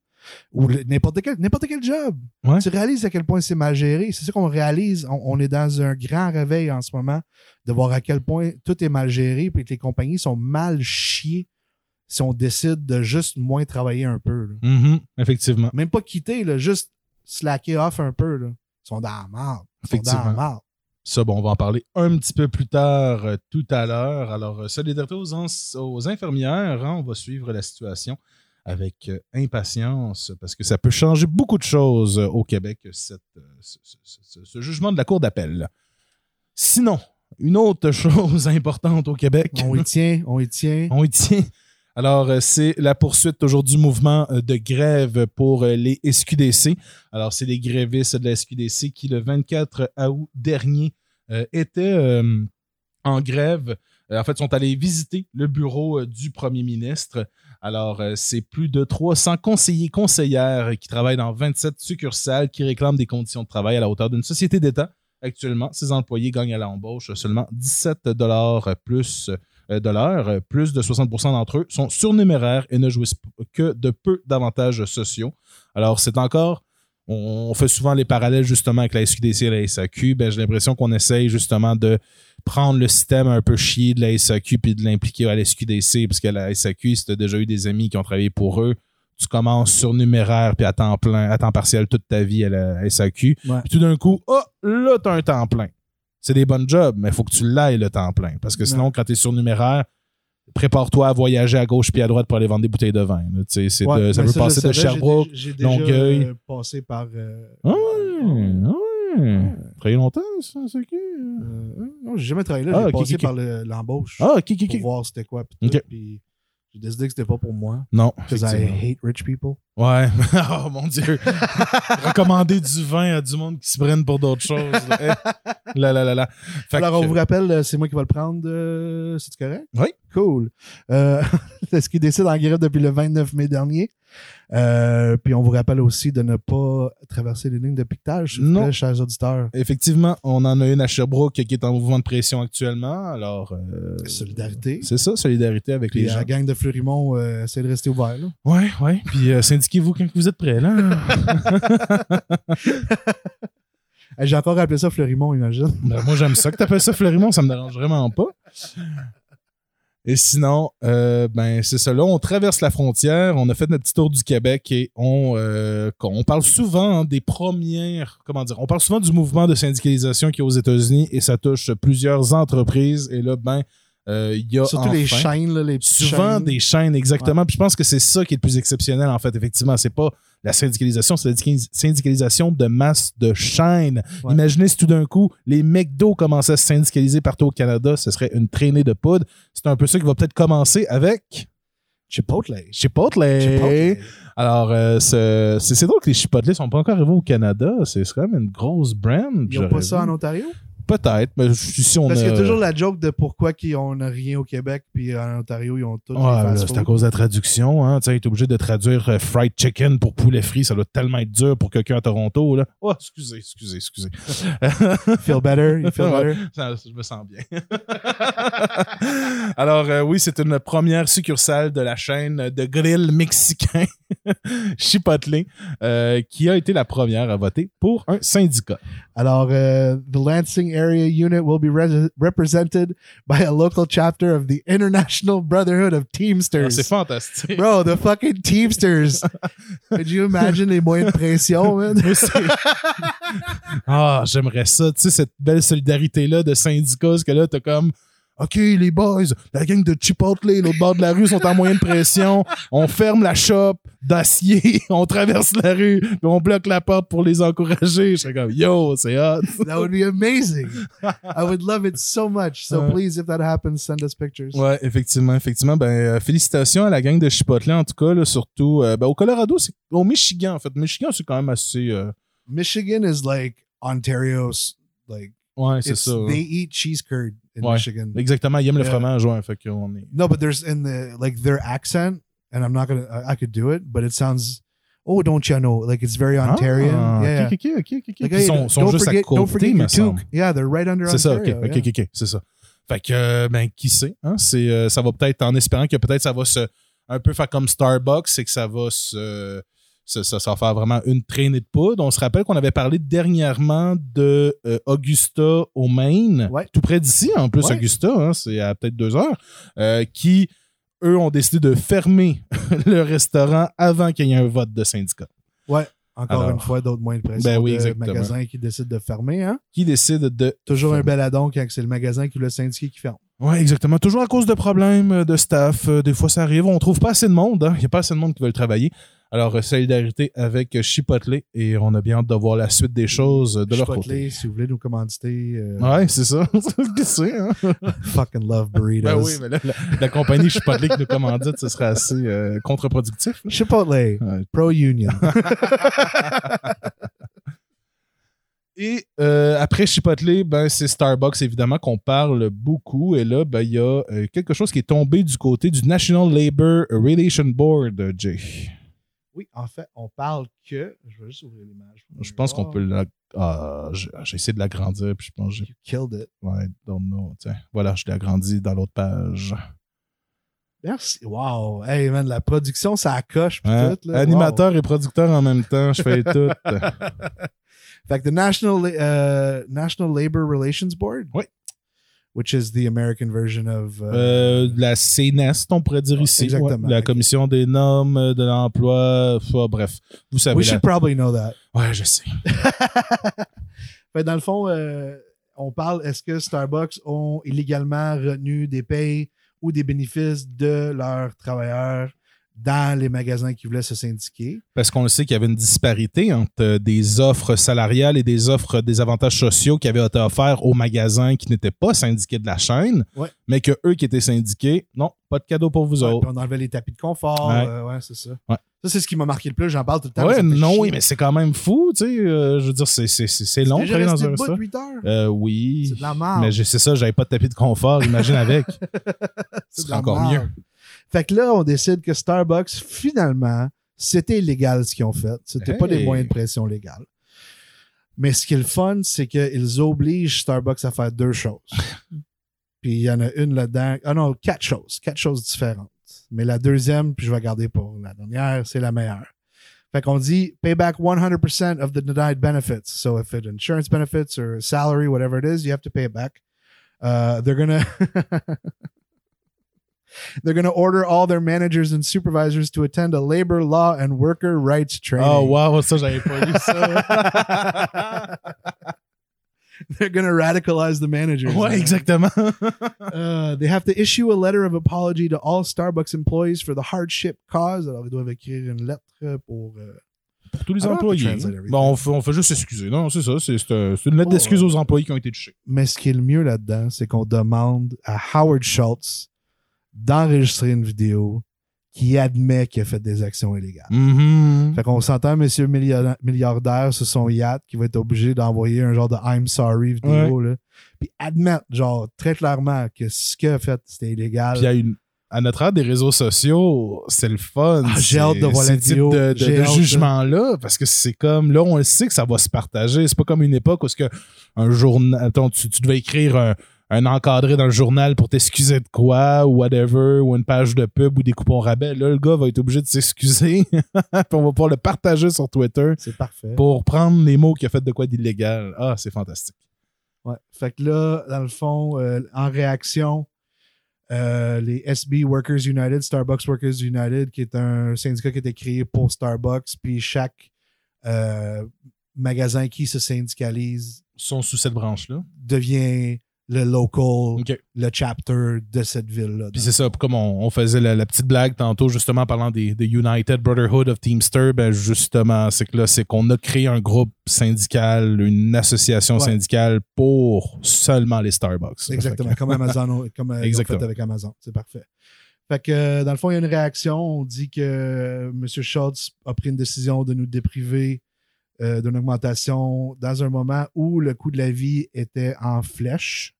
Ou n'importe quel, n'importe quel job. Ouais. Tu réalises à quel point c'est mal géré. C'est ça qu'on réalise. On, on est dans un grand réveil en ce moment de voir à quel point tout est mal géré puis que les compagnies sont mal chiées si on décide de juste moins travailler un peu. là. Mhm, effectivement. Même pas quitter, là, juste slacker off un peu. Là. Ils sont dans la merde. Ils sont dans la Effectivement. merde. Ça, bon, on va en parler un petit peu plus tard euh, tout à l'heure. Alors, euh, solidarité aux, infirmières, hein, on va suivre la situation avec euh, impatience parce que ça peut changer beaucoup de choses euh, au Québec, cette, ce, ce- ce- ce jugement de la Cour d'appel. Sinon, une autre (laughs) chose importante au Québec. On y tient, on y tient. On y tient. Alors, euh, c'est la poursuite aujourd'hui du mouvement euh, de grève pour euh, les SQDC. Alors, c'est les grévistes de la SQDC qui, le 24 août dernier, étaient en grève. En fait, sont allés visiter le bureau du premier ministre. Alors, c'est plus de 300 conseillers, conseillères qui travaillent dans 27 succursales qui réclament des conditions de travail à la hauteur d'une société d'État. Actuellement, ces employés gagnent à l'embauche seulement 17 dollars plus de l'heure. Euh, Plus de 60% d'entre eux sont surnuméraires et ne jouissent que de peu d'avantages sociaux. Alors, c'est encore. On fait souvent les parallèles justement avec la SQDC et la SAQ. Ben, J'ai l'impression qu'on essaye justement de prendre le système un peu chier de la SAQ puis de l'impliquer à la SQDC, parce que la SAQ, si tu as déjà eu des amis qui ont travaillé pour eux, tu commences surnuméraire puis à temps plein, à temps partiel toute ta vie à la SAQ. Ouais. Puis tout d'un coup, oh, là, tu as un temps plein. C'est des bonnes jobs, mais il faut que tu l'ailles le temps plein. Parce que sinon, quand tu es surnuméraire, prépare-toi à voyager à gauche puis à droite pour aller vendre des bouteilles de vin. c'est Ouais, de- ça peut je passer de j'ai Sherbrooke. déjà- J'ai déjà euh, passé par. euh, Ah ouais, ah ouais. Travaillé longtemps, ça, c'est ok. euh, non, j'ai jamais travaillé là. Ah, j'ai passé par le- l'embauche Ah, ok, ok, pour ok. voir c'était quoi. Puis, tout, j'ai décidé que c'était pas pour moi. Non. Because I hate rich people. Ouais. (laughs) oh mon Dieu. (laughs) Recommander du vin à du monde qui se prennent pour d'autres choses. là. Là, là, là. Fait Alors, que- on vous rappelle, euh, c'est moi qui va le prendre. euh, C'est correct? Oui. Cool. Euh, (laughs) c'est ce qui décide en grève depuis le 29 mai dernier. Euh, puis on vous rappelle aussi de ne pas traverser les lignes de piquetage, Non. plaît, chers auditeurs. Effectivement, on en a une à Sherbrooke qui est en mouvement de pression actuellement. Alors, euh, Solidarité. c'est ça, solidarité avec Puis les la gens. gang de Fleurimont, euh, essayez de rester ouvert. là. Ouais, ouais. Puis syndiquez-vous quand vous êtes prêts, là. (laughs) J'ai encore appelé ça Fleurimont, imagine. Ben, moi, j'aime ça que t'appelles ça Fleurimont, ça me dérange vraiment pas. Et sinon, euh, ben c'est. Là, on traverse la frontière, on a fait notre petit tour du Québec et on, euh, on parle souvent hein, des premières, comment dire, on parle souvent du mouvement de syndicalisation qui est aux États-Unis et ça touche plusieurs entreprises. Et là, ben, Euh, y a Surtout les chaînes, là, les souvent chaînes. des chaînes exactement puis je pense que c'est ça qui est le plus exceptionnel en fait effectivement c'est pas la syndicalisation c'est la syndi- syndicalisation de masse de chaînes Ouais. imaginez si tout d'un coup les McDo commençaient à se syndicaliser partout au Canada ce serait une traînée de poudre c'est un peu ça qui va peut-être commencer avec Chipotle. Chipotle, Chipotle. alors euh, c'est drôle que les Chipotle sont pas encore arrivés au Canada c'est quand même une grosse brand Ils n'ont pas ça vu. en Ontario? Peut-être mais ici on Parce qu'il y a toujours la joke de pourquoi on n'a rien au Québec, puis en Ontario, ils ont tout. Ouais, là, c'est à cause de la traduction. Hein. Tu sais, t'es obligé de traduire euh, fried chicken pour poulet frit. Ça doit tellement être dur pour quelqu'un à Toronto. Là. Oh, excusez, excusez, excusez. Feel better, you feel (laughs) Ouais. better? Ça, je me sens bien. (laughs) Alors, euh, oui, c'est une première succursale de la chaîne de grill mexicain (laughs) Chipotle euh, qui a été la première à voter pour un syndicat. Alors, the Lansing area unit will be res- represented by a local chapter of the International Brotherhood of Teamsters. C'est fantastique. Bro, the fucking Teamsters. (laughs) Could you imagine les moyens de pression, man? (laughs) Ah, j'aimerais ça, tu sais, cette belle solidarité-là de syndicats, parce que là, t'as comme, OK, les boys, la gang de Chipotle, l'autre bord de la rue, sont en moyen de pression. On ferme la shop d'acier, (laughs) on traverse la rue, puis on bloque la porte pour les encourager. Je serais comme, yo, c'est hot. That would be amazing. I would love it so much. So please, if that happens, send us pictures. Ouais, effectivement, effectivement. Ben, euh, félicitations à la gang de Chipotle, en tout cas, là, surtout. euh, ben, au Colorado, c'est au Michigan, en fait. Michigan, c'est quand même assez. euh, Michigan is like Ontario's, like, ouais, c'est ça. they eat cheese curd in Ouais. Michigan. Exactement, ils aiment le fromage, ouais. Fait qu'on est. No, but there's in the like their accent, and I'm not gonna. I, I could do it, but it sounds. Oh, don't you know? Like it's very Ontarian. Ah, yeah, yeah. Like, hey, Ils sont, sont don't juste forget, à don't côté, forget me semble. Yeah, they're right under C'est ça, OK, Ontario. OK, yeah. OK, OK, c'est ça. Fait que, euh, ben, qui sait, hein? C'est, euh, ça va peut-être, en espérant que peut-être ça va se, un peu faire comme Starbucks, c'est que ça va se, ça, ça, ça va faire vraiment une traînée de poudre. On se rappelle qu'on avait parlé dernièrement de euh, Augusta au Maine, Ouais. tout près d'ici, en plus, Ouais. Augusta, hein, c'est à peut-être deux heures, euh, qui, eux, ont décidé de fermer (laughs) le restaurant avant qu'il y ait un vote de syndicat. Ouais. Encore Alors, une fois, d'autres moyens de pression ben oui, de magasins qui décident de fermer. Hein? Qui décide de Toujours un Fermer. bel addon quand c'est le magasin qui le syndiqué qui ferme. Oui, exactement. Toujours à cause de problèmes de staff. Euh, Des fois, ça arrive. On trouve pas assez de monde. hein. Il n'y a pas assez de monde qui veut le travailler. Alors, euh, solidarité avec euh, Chipotle et on a bien hâte de voir la suite des choses euh, de leur Chipotle, côté. si vous voulez nous commanditer, euh, Ouais, c'est ça. (laughs) C'est, hein? (laughs) fucking love burritos. Ben oui, mais là, la, la compagnie Chipotle qui nous commandite, ce serait assez euh, contre-productif. Chipotle, Ouais. pro-union. (laughs) Et euh, après Chipotle, ben, c'est Starbucks, évidemment, qu'on parle beaucoup. Et là, ben, il y a euh, quelque chose qui est tombé du côté du National Labor Relation Board, Jay. Oui, en fait, on parle que. Je vais juste ouvrir l'image. Je pense qu'on peut la... Ah, j'ai j'ai essayé de l'agrandir, puis je pense que j'ai... You killed it. Ouais, don't know. Tiens, voilà, je l'ai agrandi dans l'autre page. Merci. Wow. Hey, man, la production, ça Hein? tout, là. Animateur et producteur en même temps, je fais tout. (laughs) Fait que the National, La- uh, National Labor Relations Board? Oui. Which is the American version of. uh, Euh, la CNEST, on pourrait dire ici. exactement. ouais. La Commission des normes euh, de l'emploi. enfin, bref, vous savez. we la- should probably know that. Ouais, je sais. (laughs) fait, dans le fond, euh, on parle est-ce que Starbucks ont illégalement retenu des payes ou des bénéfices de leurs travailleurs? Dans les magasins qui voulaient se syndiquer. Parce qu'on le sait qu'il y avait une disparité entre euh, des offres salariales et des offres des avantages sociaux qui avaient été offerts aux magasins qui n'étaient pas syndiqués de la chaîne, Ouais. mais que eux qui étaient syndiqués, non, pas de cadeau pour vous Ouais, autres. on enlevait les tapis de confort. Ouais. euh, ouais, c'est ça. Ça, c'est ce qui m'a marqué le plus. J'en parle tout le temps. Ouais, non, oui, mais c'est quand même fou, tu sais. euh, je veux dire, c'est, long de dans un restaurant. 8 heures. Euh, oui. C'est de la merde. Mais c'est ça, j'avais pas de tapis de confort, imagine avec. (laughs) C'est encore mieux. Fait que là, on décide que Starbucks, finalement, c'était illégal ce qu'ils ont fait. C'était pas des Hey. moyens de pression légales. Mais ce qui est le fun, c'est qu'ils obligent Starbucks à faire deux choses. (laughs) puis il y en a une là-dedans. Ah non, quatre choses. Quatre choses différentes. Mais la deuxième, puis je vais garder pour la dernière, c'est la meilleure. Fait qu'on dit pay back 100% of the denied benefits. So if it's insurance benefits or salary, whatever it is, you have to pay it back. Uh, they're gonna (laughs) they're gonna order all their managers and supervisors to attend a labor law and worker rights training. Oh, wow, ça, j'avais pas vu ça. they're gonna radicalize the managers. Ouais, man. exactement. (laughs) Uh, they have to issue a letter of apology to all Starbucks employees for the hardship caused. Alors, ils doivent écrire une lettre pour. euh, Pour tous les I don't have to employés. Bon, on fait, on fait juste s'excuser. Non, c'est ça. C'est c'est une lettre Oh, d'excuse aux employés qui ont été touchés. Mais ce qui est le mieux là-dedans, c'est qu'on demande à Howard Schultz d'enregistrer une vidéo qui admet qu'il a fait des actions illégales. Mhm. Fait qu'on s'entend, monsieur milliarda- milliardaire sur son yacht qui va être obligé d'envoyer un genre de I'm sorry vidéo, là. Puis admettre, genre, très clairement que ce qu'il a fait, c'était illégal. Puis à, une, à notre ère des réseaux sociaux, c'est le fun. Ah, j'ai hâte de voir la vidéo. de, de- jugement-là, parce que c'est comme, là, on le sait que ça va se partager. C'est pas comme une époque où que un journal, attends, tu, tu devais écrire un, un encadré dans le journal pour t'excuser de quoi, ou whatever, ou une page de pub ou des coupons rabais. Là, le gars va être obligé de s'excuser. (laughs) Puis on va pouvoir le partager sur Twitter C'est parfait. pour prendre les mots qu'il a fait de quoi d'illégal. Ah, c'est fantastique. Ouais. Fait que là, dans le fond, euh, en réaction, euh, les SB Workers United, Starbucks Workers United, qui est un syndicat qui a été créé pour Starbucks, puis chaque euh, magasin qui se syndicalise sont sous cette branche-là. devient le local, le chapter de cette ville-là. Puis c'est ça, comme on, on faisait la, la petite blague tantôt, justement, en parlant des, des United Brotherhood of Teamster, ben justement, c'est que là, c'est qu'on a créé un groupe syndical, une association Ouais. syndicale pour seulement les Starbucks. Exactement, comme Amazon, comme euh, Exactement. fait avec Amazon. C'est parfait. Fait que, euh, dans le fond, il y a une réaction. On dit que euh, M. Schultz a pris une décision de nous dépriver euh, d'une augmentation dans un moment où le coût de la vie était en flèche.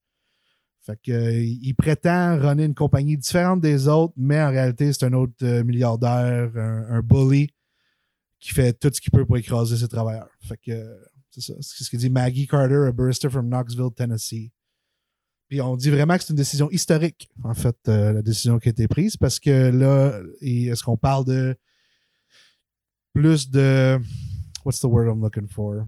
Fait que, il prétend runner une compagnie différente des autres, mais en réalité, c'est un autre euh, milliardaire, un, bully qui fait tout ce qu'il peut pour écraser ses travailleurs. Fait que, c'est ça. C'est ce que dit Maggie Carter, a barrister from Knoxville, Tennessee. Puis on dit vraiment que c'est une décision historique, en fait, euh, la décision qui a été prise, parce que là, est-ce qu'on parle de plus de what's the word I'm looking for?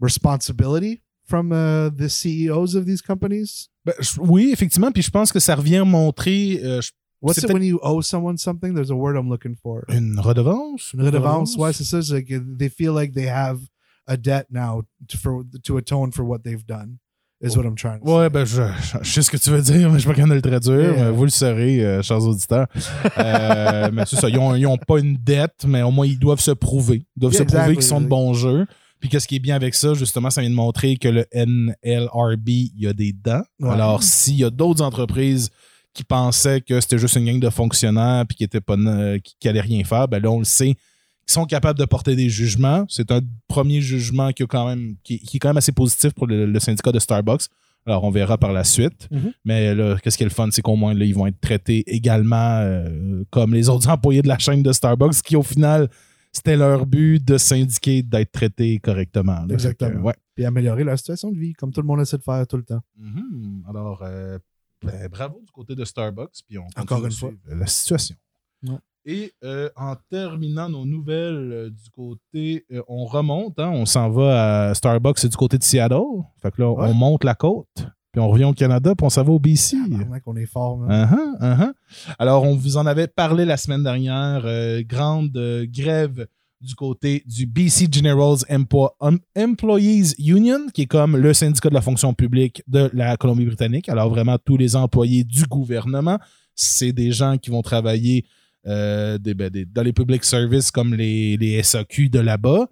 Responsibility? From uh, the CEOs of these companies? Ben, je- oui, effectivement, puis je pense que ça revient montrer euh, je- What's it when you owe someone something? There's a word I'm looking for. une redevance. Une redevance, ouais, c'est ça. que they feel like they have a debt now to, for, to atone for what they've done, is what I'm trying to Ouais, say. ben je, je sais ce que tu veux dire, mais je suis pas capable de le traduire. Yeah. Vous le saurez, euh, chers auditeurs. (laughs) Euh, mais c'est ça, ils ont, ils ont pas une dette, mais au moins ils doivent se prouver. Ils doivent Yeah, se prouver exactly. qu'ils sont de bons jeux. Puis qu'est-ce qui est bien avec ça, justement, ça vient de montrer que le NLRB, il y a des dents. Ouais. Alors, s'il y a d'autres entreprises qui pensaient que c'était juste une gang de fonctionnaires puis qui pas euh, qui, qui allaient rien faire, ben là, on le sait, ils sont capables de porter des jugements. C'est un premier jugement qui, a quand même, qui, qui est quand même assez positif pour le, le syndicat de Starbucks. Alors, on verra par la suite. Mhm. Mais là, qu'est-ce qui est le fun, c'est qu'au moins, là, ils vont être traités également euh, comme les autres (laughs) employés de la chaîne de Starbucks, qui au final, c'était leur but de syndiquer, d'être traités correctement. là. Exactement. Que, ouais. Puis améliorer leur situation de vie, comme tout le monde essaie de faire tout le temps. Mhm. Alors, euh, ben, bravo du côté de Starbucks. Puis on Encore une fois. La situation. Ouais. Et euh, en terminant nos nouvelles euh, du côté, euh, on remonte, hein, on s'en va à Starbucks, c'est du côté de Seattle. Fait que là, Ouais. on monte la côte, puis on revient au Canada, puis on s'en va au BC. Maintenant qu'on est fort. Uh-huh, uh-huh. Alors, on vous en avait parlé la semaine dernière. euh, grande euh, grève du côté du BC Generals Empo- Um, Employees Union, qui est comme le syndicat de la fonction publique de la Colombie-Britannique. Alors, vraiment, tous les employés du gouvernement, c'est des gens qui vont travailler euh, des- ben, des- dans les public services comme les, les SAQ de là-bas,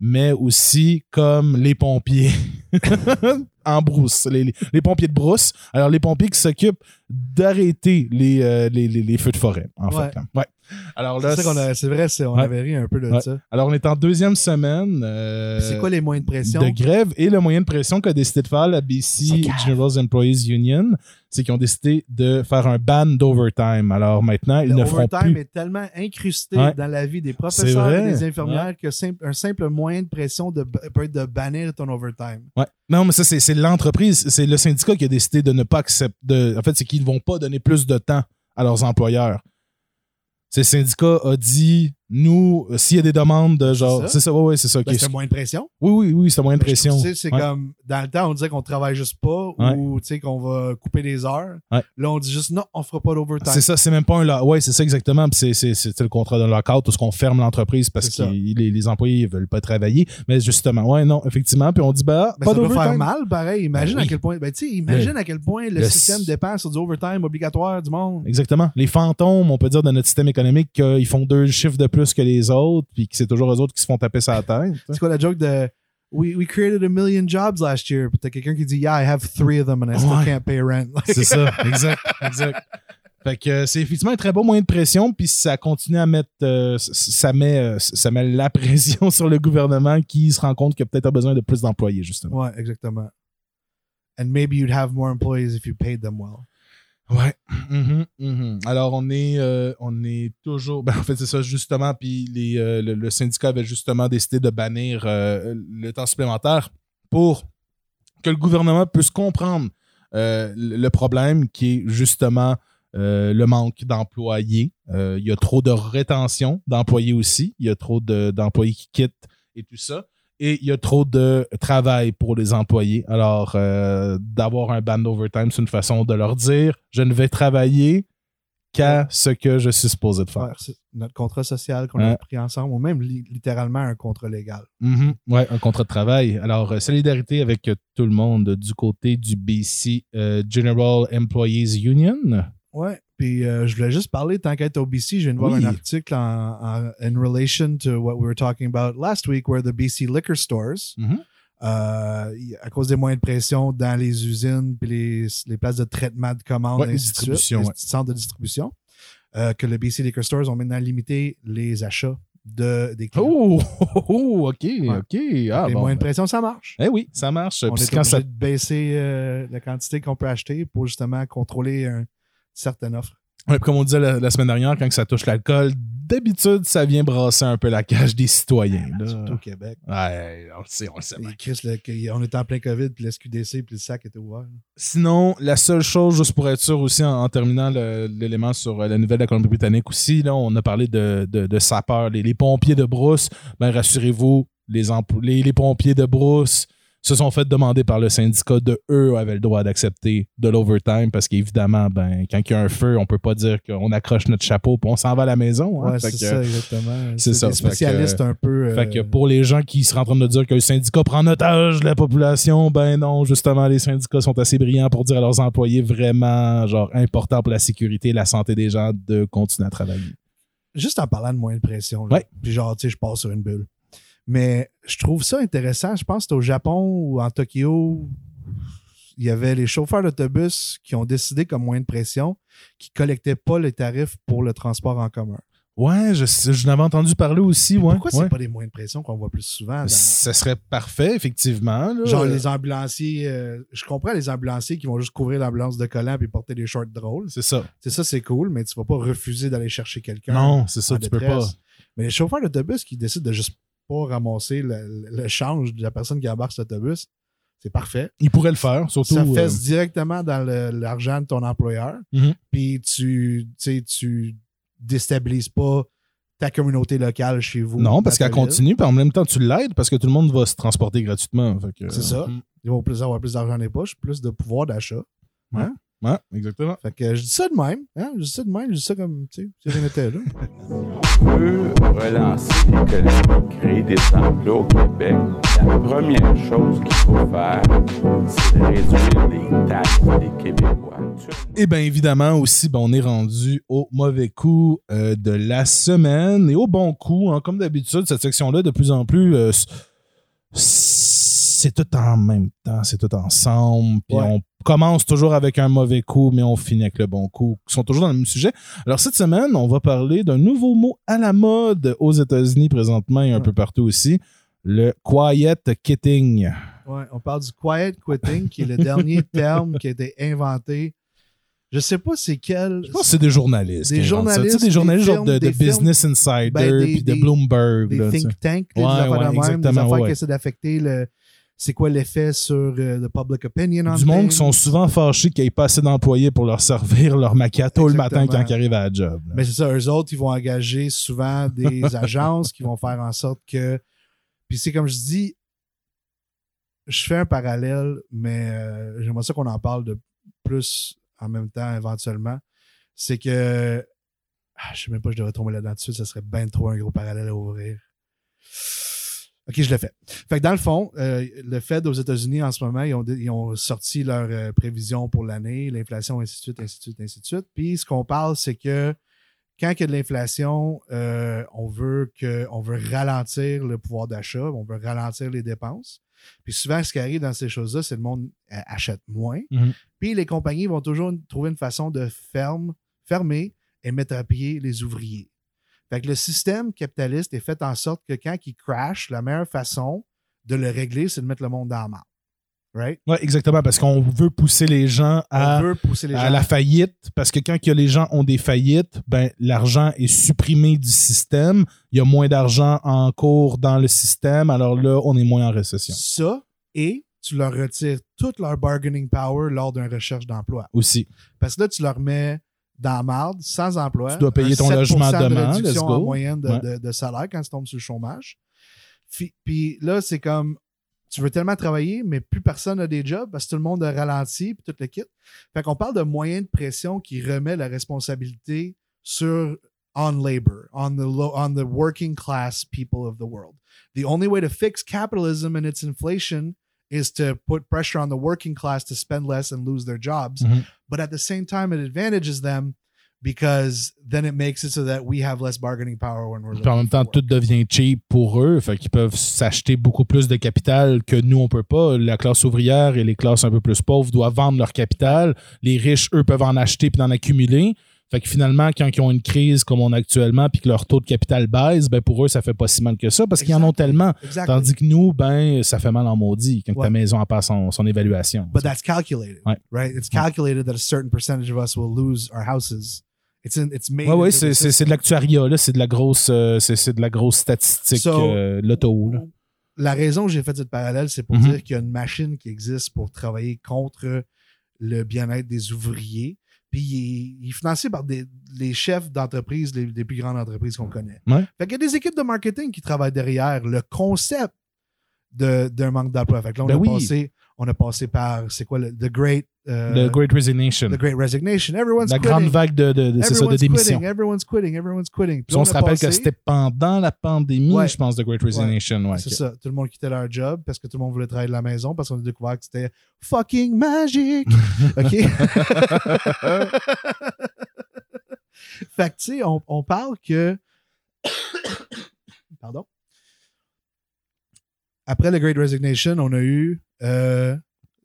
mais aussi comme les pompiers (laughs) en brousse, les, pompiers de brousse. Alors, les pompiers qui s'occupent d'arrêter les, euh, les, les- les feux de forêt, en Ouais. fait. hein. Ouais. Alors là, C'est vrai, on Ouais. avait ri un peu de Ouais. ça. alors on est en deuxième semaine. euh, C'est quoi les moyens de pression? de grève et le moyen de pression qu'a décidé de faire la BC. Generals Employees Union, c'est qu'ils ont décidé de faire un ban d'overtime. Alors maintenant, ils Le ne feront plus. est tellement incrusté Ouais. dans la vie des professeurs et des infirmières que simple- un simple moyen de pression de, peut être de bannir ton overtime. Ouais. Non, mais ça, c'est c'est l'entreprise, c'est le syndicat qui a décidé de ne pas accepter. de- En fait, c'est qu'ils ne vont pas donner plus de temps à leurs employeurs. Le syndicat a dit nous, euh, s'il y a des demandes de genre. ça. C'est ça, ouais, ouais, c'est ça. Ben, c'était moins de pression. Oui, oui, oui, c'est moins de trouve, pression. tu sais, C'est Ouais. comme dans le temps, on disait qu'on travaille juste pas ou tu sais, qu'on va couper les heures. Là, on dit juste non, on fera pas d'overtime. C'est ça, c'est même pas un lock. Ouais, c'est ça exactement. Puis C'est, le contrat d'un lockout où ce qu'on ferme l'entreprise parce que les, les employés veulent pas travailler. Mais justement, ouais, non, effectivement. Puis on dit, bah, Ben, pas ça peut d'overtime. faire mal, pareil. Imagine Ben oui. à quel point. Ben, tu sais, imagine à quel point le, le- système dépend sur du overtime obligatoire du monde. Exactement. Les fantômes, on peut dire, de notre système économique, qu'ils font deux chiffres de plus que les autres, puis que c'est toujours eux autres qui se font taper sa tête. C'est quoi la joke de We, we created a million jobs last year. Puis t'as quelqu'un qui dit Yeah, I have three of them and I still Ouais. can't pay rent. (laughs) C'est ça, exact, exact. Fait que euh, c'est effectivement un très beau moyen de pression, puis ça continue à mettre, euh, ça met, euh, ça met la (laughs) pression sur le gouvernement qui se rend compte qu'il a peut-être besoin de plus d'employés justement. ouais, exactement. And maybe you'd have more employees if you paid them well. Ouais. Mhm, mhm. Alors on est, euh, on est toujours, ben, en fait c'est ça justement, puis les, euh, le, syndicat avait justement décidé de bannir euh, le temps supplémentaire pour que le gouvernement puisse comprendre le problème qui est justement le manque d'employés. Il y a trop de rétention d'employés aussi. Il y a trop de- d'employés qui quittent et tout ça. Et il y a trop de travail pour les employés. Alors, euh, d'avoir un ban d'overtime, c'est une façon de leur dire je ne vais travailler qu'à ce que je suis supposé de faire. Ouais, c'est notre contrat social qu'on Ouais. a pris ensemble, ou même li- littéralement un contrat légal. Mhm. Ouais, un contrat de travail. Alors, euh, solidarité avec euh, tout le monde du côté du BC euh, General Employees Union. Ouais. Puis euh, je voulais juste parler, tant qu'à être au BC, je viens de voir Oui. un article en, en in relation to what we were talking about last week, where the BC liquor stores, Mhm. euh, à cause des moyens de pression dans les usines puis les, les places de traitement de commandes, Ouais, les ouais. centres de distribution, euh, que le BC liquor stores ont maintenant limité les achats de, des clients. Oh, (laughs) oh, oh, ok, ok. Ah, les bon, moyens de ben. pression, ça marche. Eh oui, ça marche. On est quand obligé ça- de baisser la quantité qu'on peut acheter pour justement contrôler une certaine offre. Ouais, comme on disait la, la semaine dernière, quand ça touche l'alcool, d'habitude, ça vient brasser un peu la cage des citoyens. là. Surtout au Québec. Ouais, on le sait, on le sait. bien. Et Chris, le- qu'il- on était en plein COVID, puis l'SQDC, puis le sac était ouvert. Sinon, la seule chose, juste pour être sûr aussi, en, en terminant l'élément sur euh, la nouvelle de la Colombie-Britannique aussi, là, on a parlé de, de, de sapeurs, les, les pompiers de brousse. Ben, rassurez-vous, les, les, les pompiers de brousse se sont fait demander par le syndicat de eux avaient le droit d'accepter de l'overtime parce qu'évidemment, ben, quand il y a un feu, on peut pas dire qu'on accroche notre chapeau et on s'en va à la maison. hein. Ouais, c'est ça, exactement. c'est ça, fait que- spécialistes un peu. euh, Fait que pour les gens qui seraient en train de dire que le syndicat prend en otage la population, ben non, justement, les syndicats sont assez brillants pour dire à leurs employés vraiment, genre, important pour la sécurité et la santé des gens de continuer à travailler. Juste en parlant de moyens de pression, là, Ouais. puis genre, tu sais, je passe sur une bulle. Mais je trouve ça intéressant. Je pense que au Japon ou en Tokyo, il y avait les chauffeurs d'autobus qui ont décidé comme moyen de pression qui collectaient pas les tarifs pour le transport en commun. Ouais, je, je n'avais entendu parler aussi, ouais. Pourquoi ouais. c'est pas des moyens de pression qu'on voit plus souvent? dans- Ce serait parfait, effectivement. là. Genre les ambulanciers, euh, je comprends les ambulanciers qui vont juste couvrir l'ambulance de collant puis porter des shorts drôles. C'est ça. C'est ça, c'est cool, mais tu vas pas refuser d'aller chercher quelqu'un. Non, c'est ça, tu peux détresse. pas. Mais les chauffeurs d'autobus qui décident de juste pas ramasser le, le change de la personne qui embarque sur l'autobus, c'est parfait. Ils pourraient le faire, surtout. ça euh, fesse directement dans l'argent de ton employeur. Mhm. Puis tu, tu sais, tu déstabilises pas ta communauté locale chez vous. non, parce qu'elle continue, puis en même temps, tu l'aides parce que tout le monde va se transporter gratuitement. C'est ça. euh, Ils vont plus avoir plus d'argent dans les poches, plus de pouvoir d'achat. Ouais, exactement. Fait que je dis ça de même. Hein? Je dis ça de même, je dis ça comme, tu sais, si rien n'était là. veut relancer l'économie, créer des emplois au Québec, la première chose qu'il faut faire, c'est de réduire les taxes des Québécois. Et bien évidemment aussi, ben, on est rendu au mauvais coup euh, de la semaine et au bon coup. hein. comme d'habitude, cette section-là, de plus en plus, euh, c'est tout en même temps, c'est tout ensemble. Puis Ouais. on commence toujours avec un mauvais coup, mais on finit avec le bon coup. Ils sont toujours dans le même sujet. Alors cette semaine, on va parler d'un nouveau mot à la mode aux États-Unis présentement et un Ouais. peu partout aussi, le quiet quitting. Ouais, on parle du quiet quitting, qui est le dernier (laughs) terme qui a été inventé. Je sais pas c'est quel. Je pense que c'est des journalistes. Des journalistes, des des journalistes genre de, films, de des films. Business Insider Ben, des- puis de des- Bloomberg. des là, think tanks, Ouais, des affaires ouais, de même, des affaires ouais. qui essaient d'affecter le. C'est quoi l'effet sur euh, le public opinion on Du monde qui sont souvent fâchés qu'il n'y ait pas assez d'employés pour leur servir leur macchiato le matin quand ils arrivent à la job. là. Mais c'est ça, eux autres, ils vont engager souvent des (laughs) agences qui vont faire en sorte que. Puis c'est comme je dis, je fais un parallèle, mais euh, j'aimerais ça qu'on en parle de plus en même temps éventuellement. C'est que. Ah, je sais même pas, je devrais tomber là-dedans dessus, ça serait bien trop un gros parallèle à ouvrir. OK, je le fais. Fait que dans le fond, euh, le Fed aux États-Unis en ce moment, ils ont, ils ont sorti leurs euh, prévisions pour l'année, l'inflation, ainsi de suite, ainsi de suite, ainsi de suite. Puis ce qu'on parle, c'est que quand il y a de l'inflation, euh, on veut que on veut ralentir le pouvoir d'achat, on veut ralentir les dépenses. Puis souvent, ce qui arrive dans ces choses-là, c'est que le monde achète moins. Mhm. Puis les compagnies vont toujours trouver une façon de ferme, fermer et mettre à pied les ouvriers. Fait que le système capitaliste est fait en sorte que quand il crash, la meilleure façon de le régler, c'est de mettre le monde dans la main. Right? Ouais, exactement, parce qu'on veut pousser les gens à, on veut pousser les gens à la faillite, parce que quand que les gens ont des faillites, ben, l'argent est supprimé du système, il y a moins d'argent en cours dans le système, alors là, on est moins en récession ça et tu leur retires toute leur bargaining power lors d'une recherche d'emploi. aussi. Parce que là, tu leur mets dans la marde, sans emploi. Tu dois payer ton 7% logement de demain, let's go. en moyenne de, Ouais. de- de salaire quand tu tombes sur le chômage. Puis là, c'est comme, tu veux tellement travailler, mais plus personne n'a des jobs parce que tout le monde a ralenti puis tout le kit. Fait qu'on parle de moyens de pression qui remet la responsabilité sur on labor, on the low, on the working class people of the world. The only way to fix capitalism and its inflation is to put pressure on the working class to spend less and lose their jobs. Mhm. But at the same time, it advantages them because then it makes it so that we have less bargaining power when we're en même temps, for tout devient cheap pour eux, fait qu'ils peuvent s'acheter beaucoup plus de capital que nous, on peut pas. La classe ouvrière et les classes un peu plus pauvres doivent vendre leur capital. Les riches, eux, peuvent en acheter puis en accumuler. Fait que finalement, quand ils ont une crise comme on a actuellement puis que leur taux de capital baisse, ben pour eux, ça fait pas si mal que ça parce qu'ils en ont tellement. Exactly. Tandis que nous, ben, ça fait mal en maudit quand Ouais. ta maison en passe son, son évaluation. but that's calculated, Ouais. right? It's calculated that a certain percentage of us will lose our houses. It's in, it's made. Ouais, ouais, c'est, de l'actuariat, là. C'est de la grosse, euh, c'est, c'est de la grosse statistique, So- euh, l'auto, là. La raison que j'ai fait cette parallèle, c'est pour Mhm. dire qu'il y a une machine qui existe pour travailler contre le bien-être des ouvriers. Puis il est, il est financé par des, les chefs d'entreprise, les, les plus grandes entreprises qu'on connaît. Ouais. Fait qu'il y a des équipes de marketing qui travaillent derrière le concept de- d'un manque d'emploi. Fait que là, on, Ben a oui. passé, on a passé par, c'est quoi, le The Great, euh, Le Great Resignation. The Great Resignation. Everyone's La quitting. grande vague de, de, de- c'est ça, de démission. quitting, everyone's quitting, everyone's quitting. Puis on se rappelle que c'était pendant la pandémie, Ouais. je pense, de Great Resignation. Ouais, C'est ça. Tout le monde quittait leur job parce que tout le monde voulait travailler de la maison parce qu'on a découvert que c'était fucking magique. (laughs) OK? (laughs) fait que, tu sais, on, on parle que. (coughs) Pardon? Après le Great Resignation, on a eu. Euh,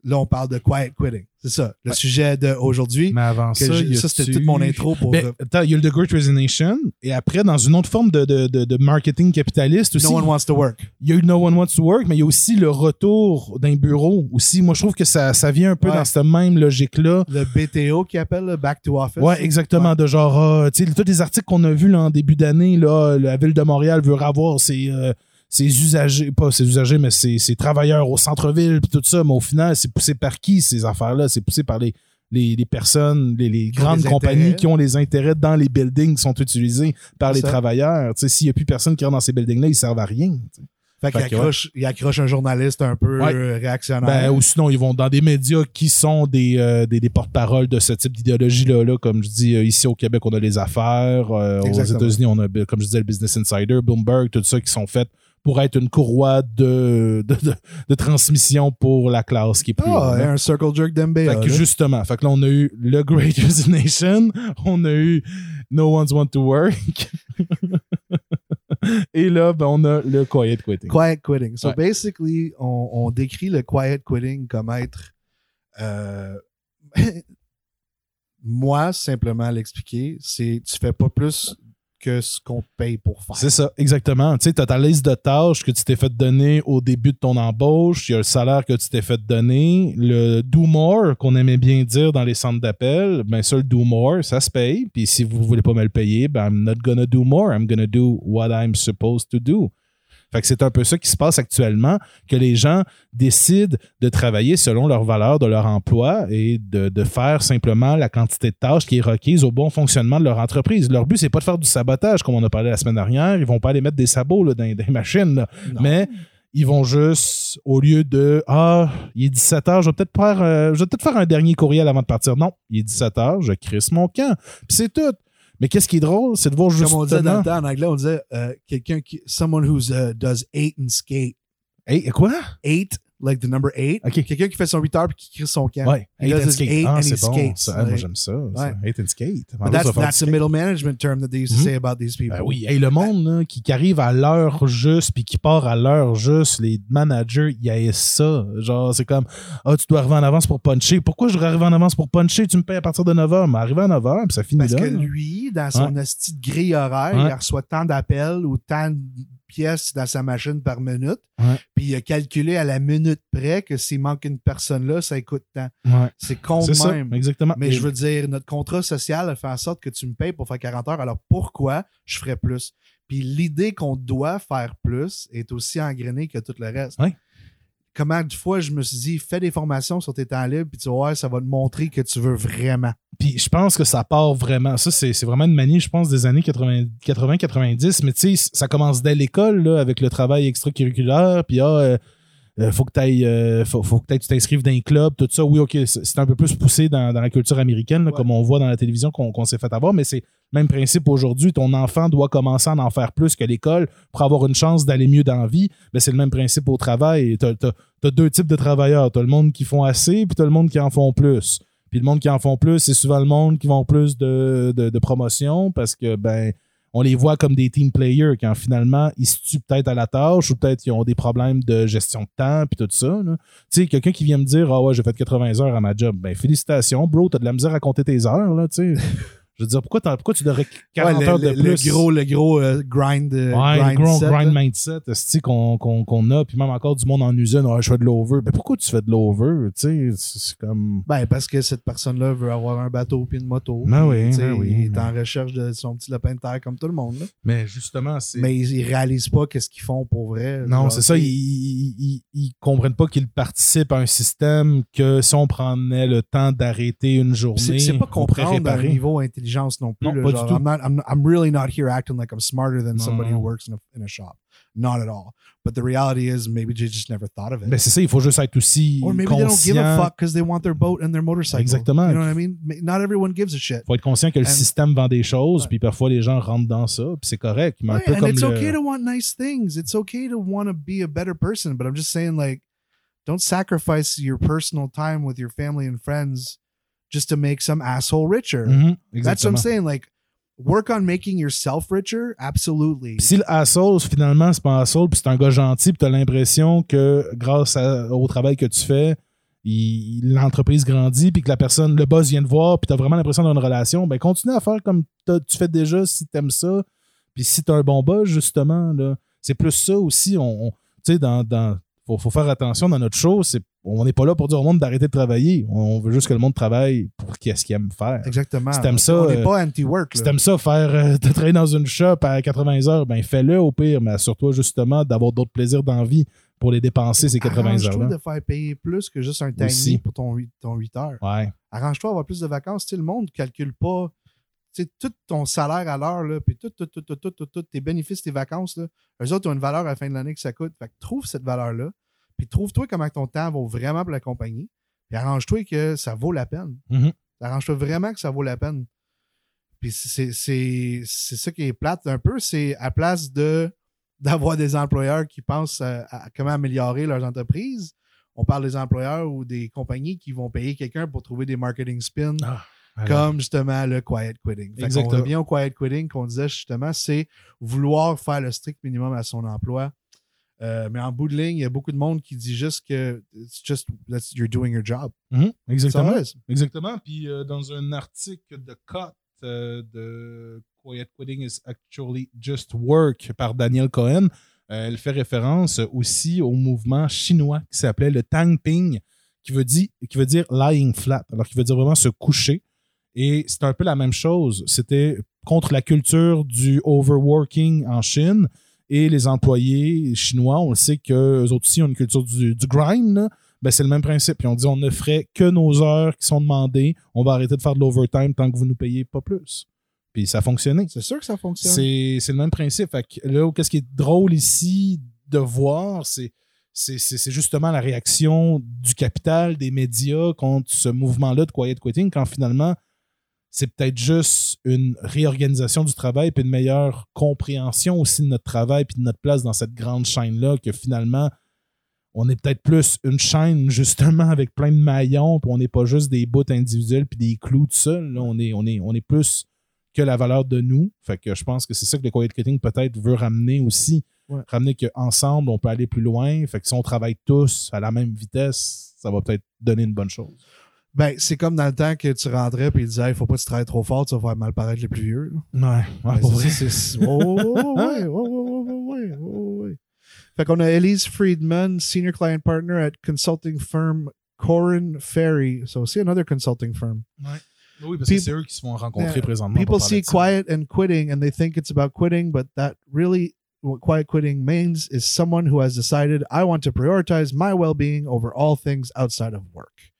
là, on parle de quiet quitting. C'est ça. Le Ouais. sujet d'aujourd'hui. Mais avant ça, Ça, c'était toute mon intro pour. Ben, attends, il y a eu le The Great Resignation, et après, dans une autre forme de, de, de, de marketing capitaliste aussi, no one wants to work. il y a eu No One Wants to Work, mais il y a aussi le retour d'un bureau aussi. Moi, je trouve que ça, ça vient un peu Ouais. dans cette même logique-là. Le BTO qui appelle le Back to Office. Ouais, exactement. De genre, ah, tu sais, tous les articles qu'on a vus là, en début d'année, là, la ville de Montréal veut avoir ses, euh, ses usagers, pas ses usagers, mais ses, ses travailleurs au centre-ville, puis tout ça. Mais au final, c'est poussé par qui ces affaires-là? C'est poussé par les, les, les personnes, les, grandes des compagnies intérêts. qui ont les intérêts dans les buildings qui sont utilisés par les ça. travailleurs. S'il n'y a plus personne qui rentre dans ces buildings-là, ils servent à rien. tu sais. Fait qu'il Fait que, accroche, il accroche un journaliste un peu Ouais. euh, réactionnaire. Ben, ou sinon, ils vont dans des médias qui sont des, euh, des, des porte-paroles de ce type d'idéologie-là. Là. Comme je dis, euh, ici au Québec, on a les affaires. euh, aux. États-Unis, on a, comme je disais, le Business Insider, Bloomberg, tout ça qui sont faites pour être une courroie de, de, de, de transmission pour la classe qui est plus Ah, là. un circle jerk d'MBA. Fait que là. justement, fait que là, on a eu le Great Resignation, (laughs) on a eu No One's Want to Work. (laughs) Et là, ben, on a le Quiet Quitting. Quiet quitting. So Ouais. basically, on, on décrit le quiet quitting comme être. euh, (laughs) moi, simplement l'expliquer, c'est tu fais pas plus ce qu'on te paye pour faire. C'est ça, exactement. Tu sais, as ta liste de tâches que tu t'es fait donner au début de ton embauche, il y a le salaire que tu t'es fait donner, le do more qu'on aimait bien dire dans les centres d'appel, ben ça, le do more, ça se paye. Puis si vous voulez pas me le payer, ben I'm not gonna do more, I'm gonna do what I'm supposed to do. Fait que c'est un peu ça qui se passe actuellement, que les gens décident de travailler selon leurs valeurs de leur emploi et de, de faire simplement la quantité de tâches qui est requise au bon fonctionnement de leur entreprise. Leur but, c'est pas de faire du sabotage, comme on a parlé la semaine dernière. Ils vont pas aller mettre des sabots là, dans, dans les machines. là. Mais ils vont juste, au lieu de Ah, il est 17h, je vais peut-être faire, euh, je vais peut-être faire un dernier courriel avant de partir. Non, il est 17h, je crisse mon camp. Puis c'est tout. Mais qu'est-ce qui est drôle, c'est de voir Comme on disait dans justement. le temps en anglais, on disait euh, quelqu'un qui. Someone who does eight and skate. Hey, quoi? Eight, like the number eight. OK. Quelqu'un qui fait son 8 heures puis qui crée son camp. Ouais, He does and his skate. eight Ah, and he skates. Ah, moi, j'aime ça. Eight and skate. That's, that's skate. middle management term that they used to Mhm. say about these people. Ben oui, hey, le monde là, qui, arrive à l'heure juste puis qui part à l'heure juste, les managers, ils haïssent ça. Genre, c'est comme Ah, tu dois arriver en avance pour puncher. Pourquoi je devrais arriver en avance pour puncher? Tu me payes à partir de 9h. Mais arriver à 9h, puis ça finit Parce là. que là. lui, dans son esti de grille horaire, il reçoit tant d'appels ou tant pièces dans sa machine par minute. Ouais. Puis il a calculé à la minute près que s'il manque une personne là, ça coûte tant. Ouais. C'est con ça, même. exactement. Mais Et- je veux dire, notre contrat social fait en sorte que tu me payes pour faire 40 heures. Alors pourquoi je ferais plus? Puis l'idée qu'on doit faire plus est aussi engrenée que tout le reste. Ouais. Comment de fois je me suis dit, fais des formations sur tes temps libres, puis tu voir, ça va te montrer que tu veux vraiment. Puis je pense que ça part vraiment. Ça, c'est vraiment une manie, je pense, des années 80-90. Mais tu sais, ça commence dès l'école, avec le travail extracurriculaire. Puis ah, euh, euh, faut que t'ailles, euh, faut, faut que tu t'inscrives dans un club, tout ça. Oui, OK, c'est un peu plus poussé dans, dans la culture américaine, là, Ouais. comme on voit dans la télévision qu'on s'est fait avoir, mais c'est le même principe aujourd'hui. Ton enfant doit commencer à en faire plus que l'école pour avoir une chance d'aller mieux dans la vie. Ben, c'est le même principe au travail. Tu as, deux types de travailleurs. Tu as le monde qui font assez, puis tu as le monde qui en font plus. Puis le monde qui en font plus, c'est souvent le monde qui vont plus de, de, de promotion parce que ben on les voit comme des team players quand finalement ils se tuent peut-être à la tâche ou peut-être qu'ils ont des problèmes de gestion de temps puis tout ça. Tu sais, quelqu'un qui vient me dire Ah ouais, j'ai fait 80 heures à ma job, ben félicitations, bro, t'as de la misère à compter tes heures, là, tu sais. Je veux dire, pourquoi, pourquoi tu devrais 40 Ouais, le, de le- plus? le gros, le gros euh, grind, euh, Ouais, grind gros set, grind mindset qu'on qu'on- qu'on a, puis même encore du monde en usine, Ah, je fais de l'over. Ben pourquoi tu fais de l'over? Tu sais, c'est comme. Ben, parce que cette personne-là veut avoir un bateau puis une moto. Ben oui, ben oui, Il est ben. en recherche de son petit lapin de terre comme tout le monde. là. Mais justement, c'est. Mais ils, ils réalisent pas qu'est-ce qu'ils font pour vrai. Non, c'est ça. Ils, ils, comprennent pas qu'ils participent à un système que si on prenait le temps d'arrêter une journée, C'est c'est pas comprendre à un niveau intelligence non plus. Non, du genre. I'm, not, I'm, I'm really not here acting like I'm smarter than Non, somebody non. who mm. works in a, in a shop. Not at all. But the reality is maybe they just never thought of it. Ben, c'est ça, il faut juste être aussi Or maybe they don't give a fuck because they want their boat and their motorcycle. Exactement. You know what I mean? Not everyone gives a shit. faut être conscient que le And- système vend des choses, Ouais. puis parfois les gens rentrent dans ça, puis c'est correct. Mais un peu and comme it's le- okay to want nice things. It's okay to want to be a better person. But I'm just saying, like, don't sacrifice your personal time with your family and friends just to make some asshole richer. Mhm, That's what I'm saying. Like, work on making yourself richer? Absolutely. Si le asshole, finalement, c'est pas un asshole, puis c'est un gars gentil, puis t'as l'impression que grâce à- au travail que tu fais, il- l'entreprise grandit, puis que la personne, le boss vient te voir, puis t'as vraiment l'impression d'avoir une relation, ben continue à faire comme tu fais déjà si t'aimes ça. Puis si t'as un bon boss, justement, là, c'est plus ça aussi. On, on- tu sais, dans, dans faut, faut faire attention dans notre show. C'est, on n'est pas là pour dire au monde d'arrêter de travailler. On veut juste que le monde travaille pour qu'est-ce qu'il aime faire. Exactement. Si t'aimes ça, on n'est euh, pas anti-work. Si t'aimes ça, faire euh, de travailler dans une shop à 80 heures, ben fais-le au pire, mais assure-toi justement d'avoir d'autres plaisirs dans la vie pour les dépenser ces 80 Arrange-toi heures-là. de faire payer plus que juste un Aussi. tiny pour ton 8, ton 8 heures. Ouais. Arrange-toi à avoir plus de vacances. Tu sais, le monde ne calcule pas tout ton salaire à l'heure, puis tout, tout, tout, tout, tout, tout, tout, tes bénéfices, tes vacances, là, eux autres ont une valeur à la fin de l'année que ça coûte. Fait que trouve cette valeur-là, puis trouve-toi comment ton temps vaut vraiment pour la compagnie, puis arrange-toi que ça vaut la peine. Mhm. Arrange-toi vraiment que ça vaut la peine. Puis c'est ça qui est plate un peu, c'est à place de (laughs) d'avoir des employeurs qui pensent à, à comment améliorer leurs entreprises, on parle des employeurs ou des compagnies qui vont payer quelqu'un pour trouver des marketing spins Ah, alors. comme justement le quiet quitting. Fait Exactement. revient au quiet quitting qu'on disait justement, c'est vouloir faire le strict minimum à son emploi. Euh, mais en bout de ligne, il y a beaucoup de monde qui dit juste que it's just that you're doing your job. Mhm, Exactement. Exactement. Puis euh, dans un article de Cut euh, de Quiet Quitting is Actually Just Work par Daniel Cohen, elle fait référence aussi au mouvement chinois qui s'appelait le Tang Ping, qui veut, dire, qui veut dire lying flat, alors qui veut dire vraiment se coucher. Et c'est un peu la même chose. C'était contre la culture du overworking en Chine. Et les employés chinois, on le sait qu'eux autres aussi ont une culture du, du grind. Ben, c'est le même principe. Puis on dit on ne ferait que nos heures qui sont demandées. On va arrêter de faire de l'overtime tant que vous nous payez pas plus. Puis ça a fonctionné. C'est sûr que ça fonctionne. C'est c'est le même principe. Fait que là, qu'est-ce qui est drôle ici de voir, c'est c'est- c'est c'est justement la réaction du capital, des médias contre ce mouvement-là de quiet quitting, quand finalement, c'est peut-être juste une réorganisation du travail puis une meilleure compréhension aussi de notre travail puis de notre place dans cette grande chaîne-là que finalement, on est peut-être plus une chaîne justement avec plein de maillons puis on n'est pas juste des bouts individuels puis des clous tout seul. Là, on, est, on, est, on est plus que la valeur de nous. Fait que je pense que c'est ça que le quiet quitting peut-être veut ramener aussi. Ouais. Ramener qu'ensemble, on peut aller plus loin. Fait que si on travaille tous à la même vitesse, ça va peut-être donner une bonne chose. Ben, c'est comme dans le temps que tu rentrais et il disait, il faut pas que tu travailles trop fort, tu vas faire mal paraître les plus vieux. là. Ouais, Ben, pour c'est vrai. ça, c'est- Oh, oh, oh, ouais, oh, oh, ouais, oh, oh, ouais. Fait qu'on a Elise Friedman, Senior Client Partner at consulting firm Corin Ferry. So, aussi another consulting firm. Oui, parce que c'est eux qui se font rencontrer Yeah. présentement. People see ça. quiet and quitting and they think it's about quitting, but that really, what quiet quitting means is someone who has decided, I want to prioritize my well being over all things outside of work.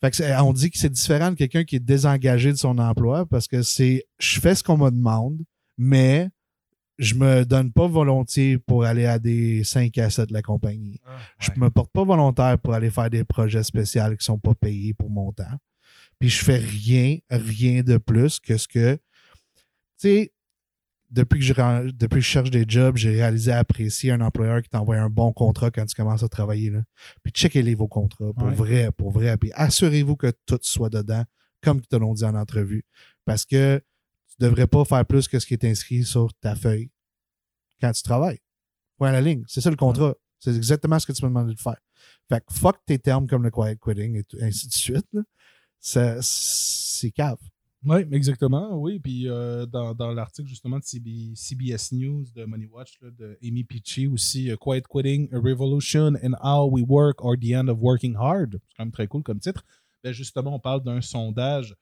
Fait que on dit que c'est différent de quelqu'un qui est désengagé de son emploi parce que c'est je fais ce qu'on me demande, mais je me donne pas volontiers pour aller à des 5 à 7 de la compagnie. Je me porte pas volontaire pour aller faire des projets spéciaux qui sont pas payés pour mon temps. Puis je fais rien, rien de plus que ce que. Tu sais, depuis que, je, depuis que je cherche des jobs, j'ai réalisé à apprécier un employeur qui t'envoie un bon contrat quand tu commences à travailler. Là. Puis checkez-les vos contrats, pour Ouais. vrai, pour vrai. Puis assurez-vous que tout soit dedans, comme ils te l'ont dit en entrevue. Parce que tu devrais pas faire plus que ce qui est inscrit sur ta feuille quand tu travailles. Point à la ligne. C'est ça le contrat. C'est exactement ce que tu m'as demandé de faire. Fait que fuck tes termes comme le quiet quitting et tout- ainsi de suite. C'est cave. Oui, exactement. Oui, puis euh, dans, dans l'article justement de CB CBS News de Money Watch, là, de Amy Peachy aussi, euh, Quiet Quitting, A Revolution in How We Work or the End of Working Hard. C'est quand même très cool comme titre. Ben, justement, on parle d'un sondage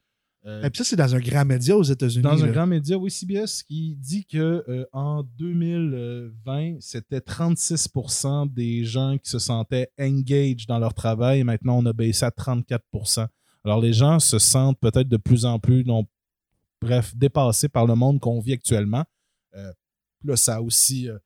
euh, Et puis ça, c'est dans un grand média aux États-Unis. dans un grand média, oui, CBS, qui dit que euh, en 2020, c'était 36% des gens qui se sentaient engaged dans leur travail. Et maintenant, on a baissé à 34%. Alors, les gens se sentent peut-être de plus en plus, non, bref, dépassés par le monde qu'on vit actuellement. Euh, là, ça a aussi. euh,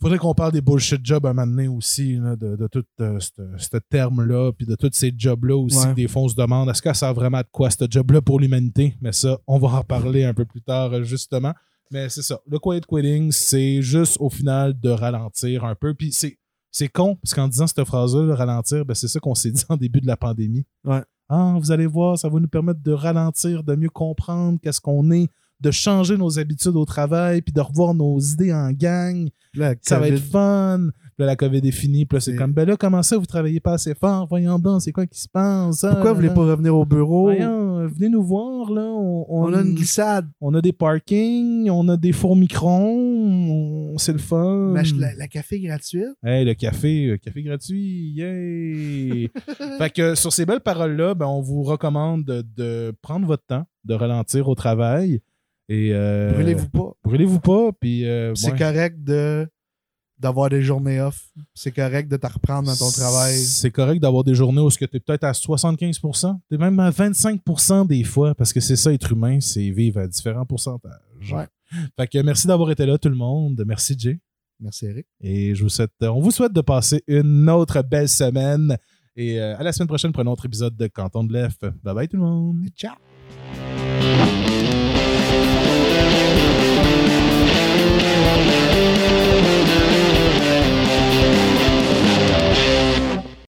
faudrait qu'on parle des bullshit jobs à un moment donné aussi, là, de, de tout euh, ce terme-là, puis de tous ces jobs-là aussi. Ouais. Des fois, on se demande est-ce que ça a vraiment de quoi, ce job-là, pour l'humanité? Mais ça, on va en parler un peu plus tard, euh, justement. Mais c'est ça. Le quiet quitting, c'est juste au final de ralentir un peu. Puis c'est, con, parce qu'en disant cette phrase-là, le ralentir, ben, c'est ça qu'on s'est dit en début de la pandémie. Ouais. Ah, vous allez voir, ça va nous permettre de ralentir, de mieux comprendre qu'est-ce qu'on est, de changer nos habitudes au travail, puis de revoir nos idées en gang. Là, Ça va être fun. Puis là, la COVID est finie. Puis là, c'est comme, ben là, comment ça, vous travaillez pas assez fort? Voyons donc, c'est quoi qui se passe? Ah, Pourquoi vous voulez pas revenir au bureau? Voyons, euh, venez nous voir, là. On, On a une glissade. on a des parkings, on a des fours microns, c'est le fun. La, la- la café gratuite. Hey, le café, le café gratuit, yay! (laughs) fait que sur ces belles paroles-là, ben, on vous recommande de, de prendre votre temps, de ralentir au travail. Et euh, Brûlez-vous pas. Brûlez-vous pas, puis euh, C'est ouais. correct de d'avoir des journées off. C'est correct de te reprendre dans ton travail? C'est correct d'avoir des journées où tu es peut-être à 75 tu es même à 25% des fois, parce que c'est ça, être humain, c'est vivre à différents pourcentages. Ouais. Fait que merci d'avoir été là, tout le monde. Merci, Jay. Merci, Eric. Et je vous souhaite, on vous souhaite de passer une autre belle semaine. Et euh, à la semaine prochaine pour un autre épisode de Canton de l'Ef. Bye bye tout le monde. Ciao.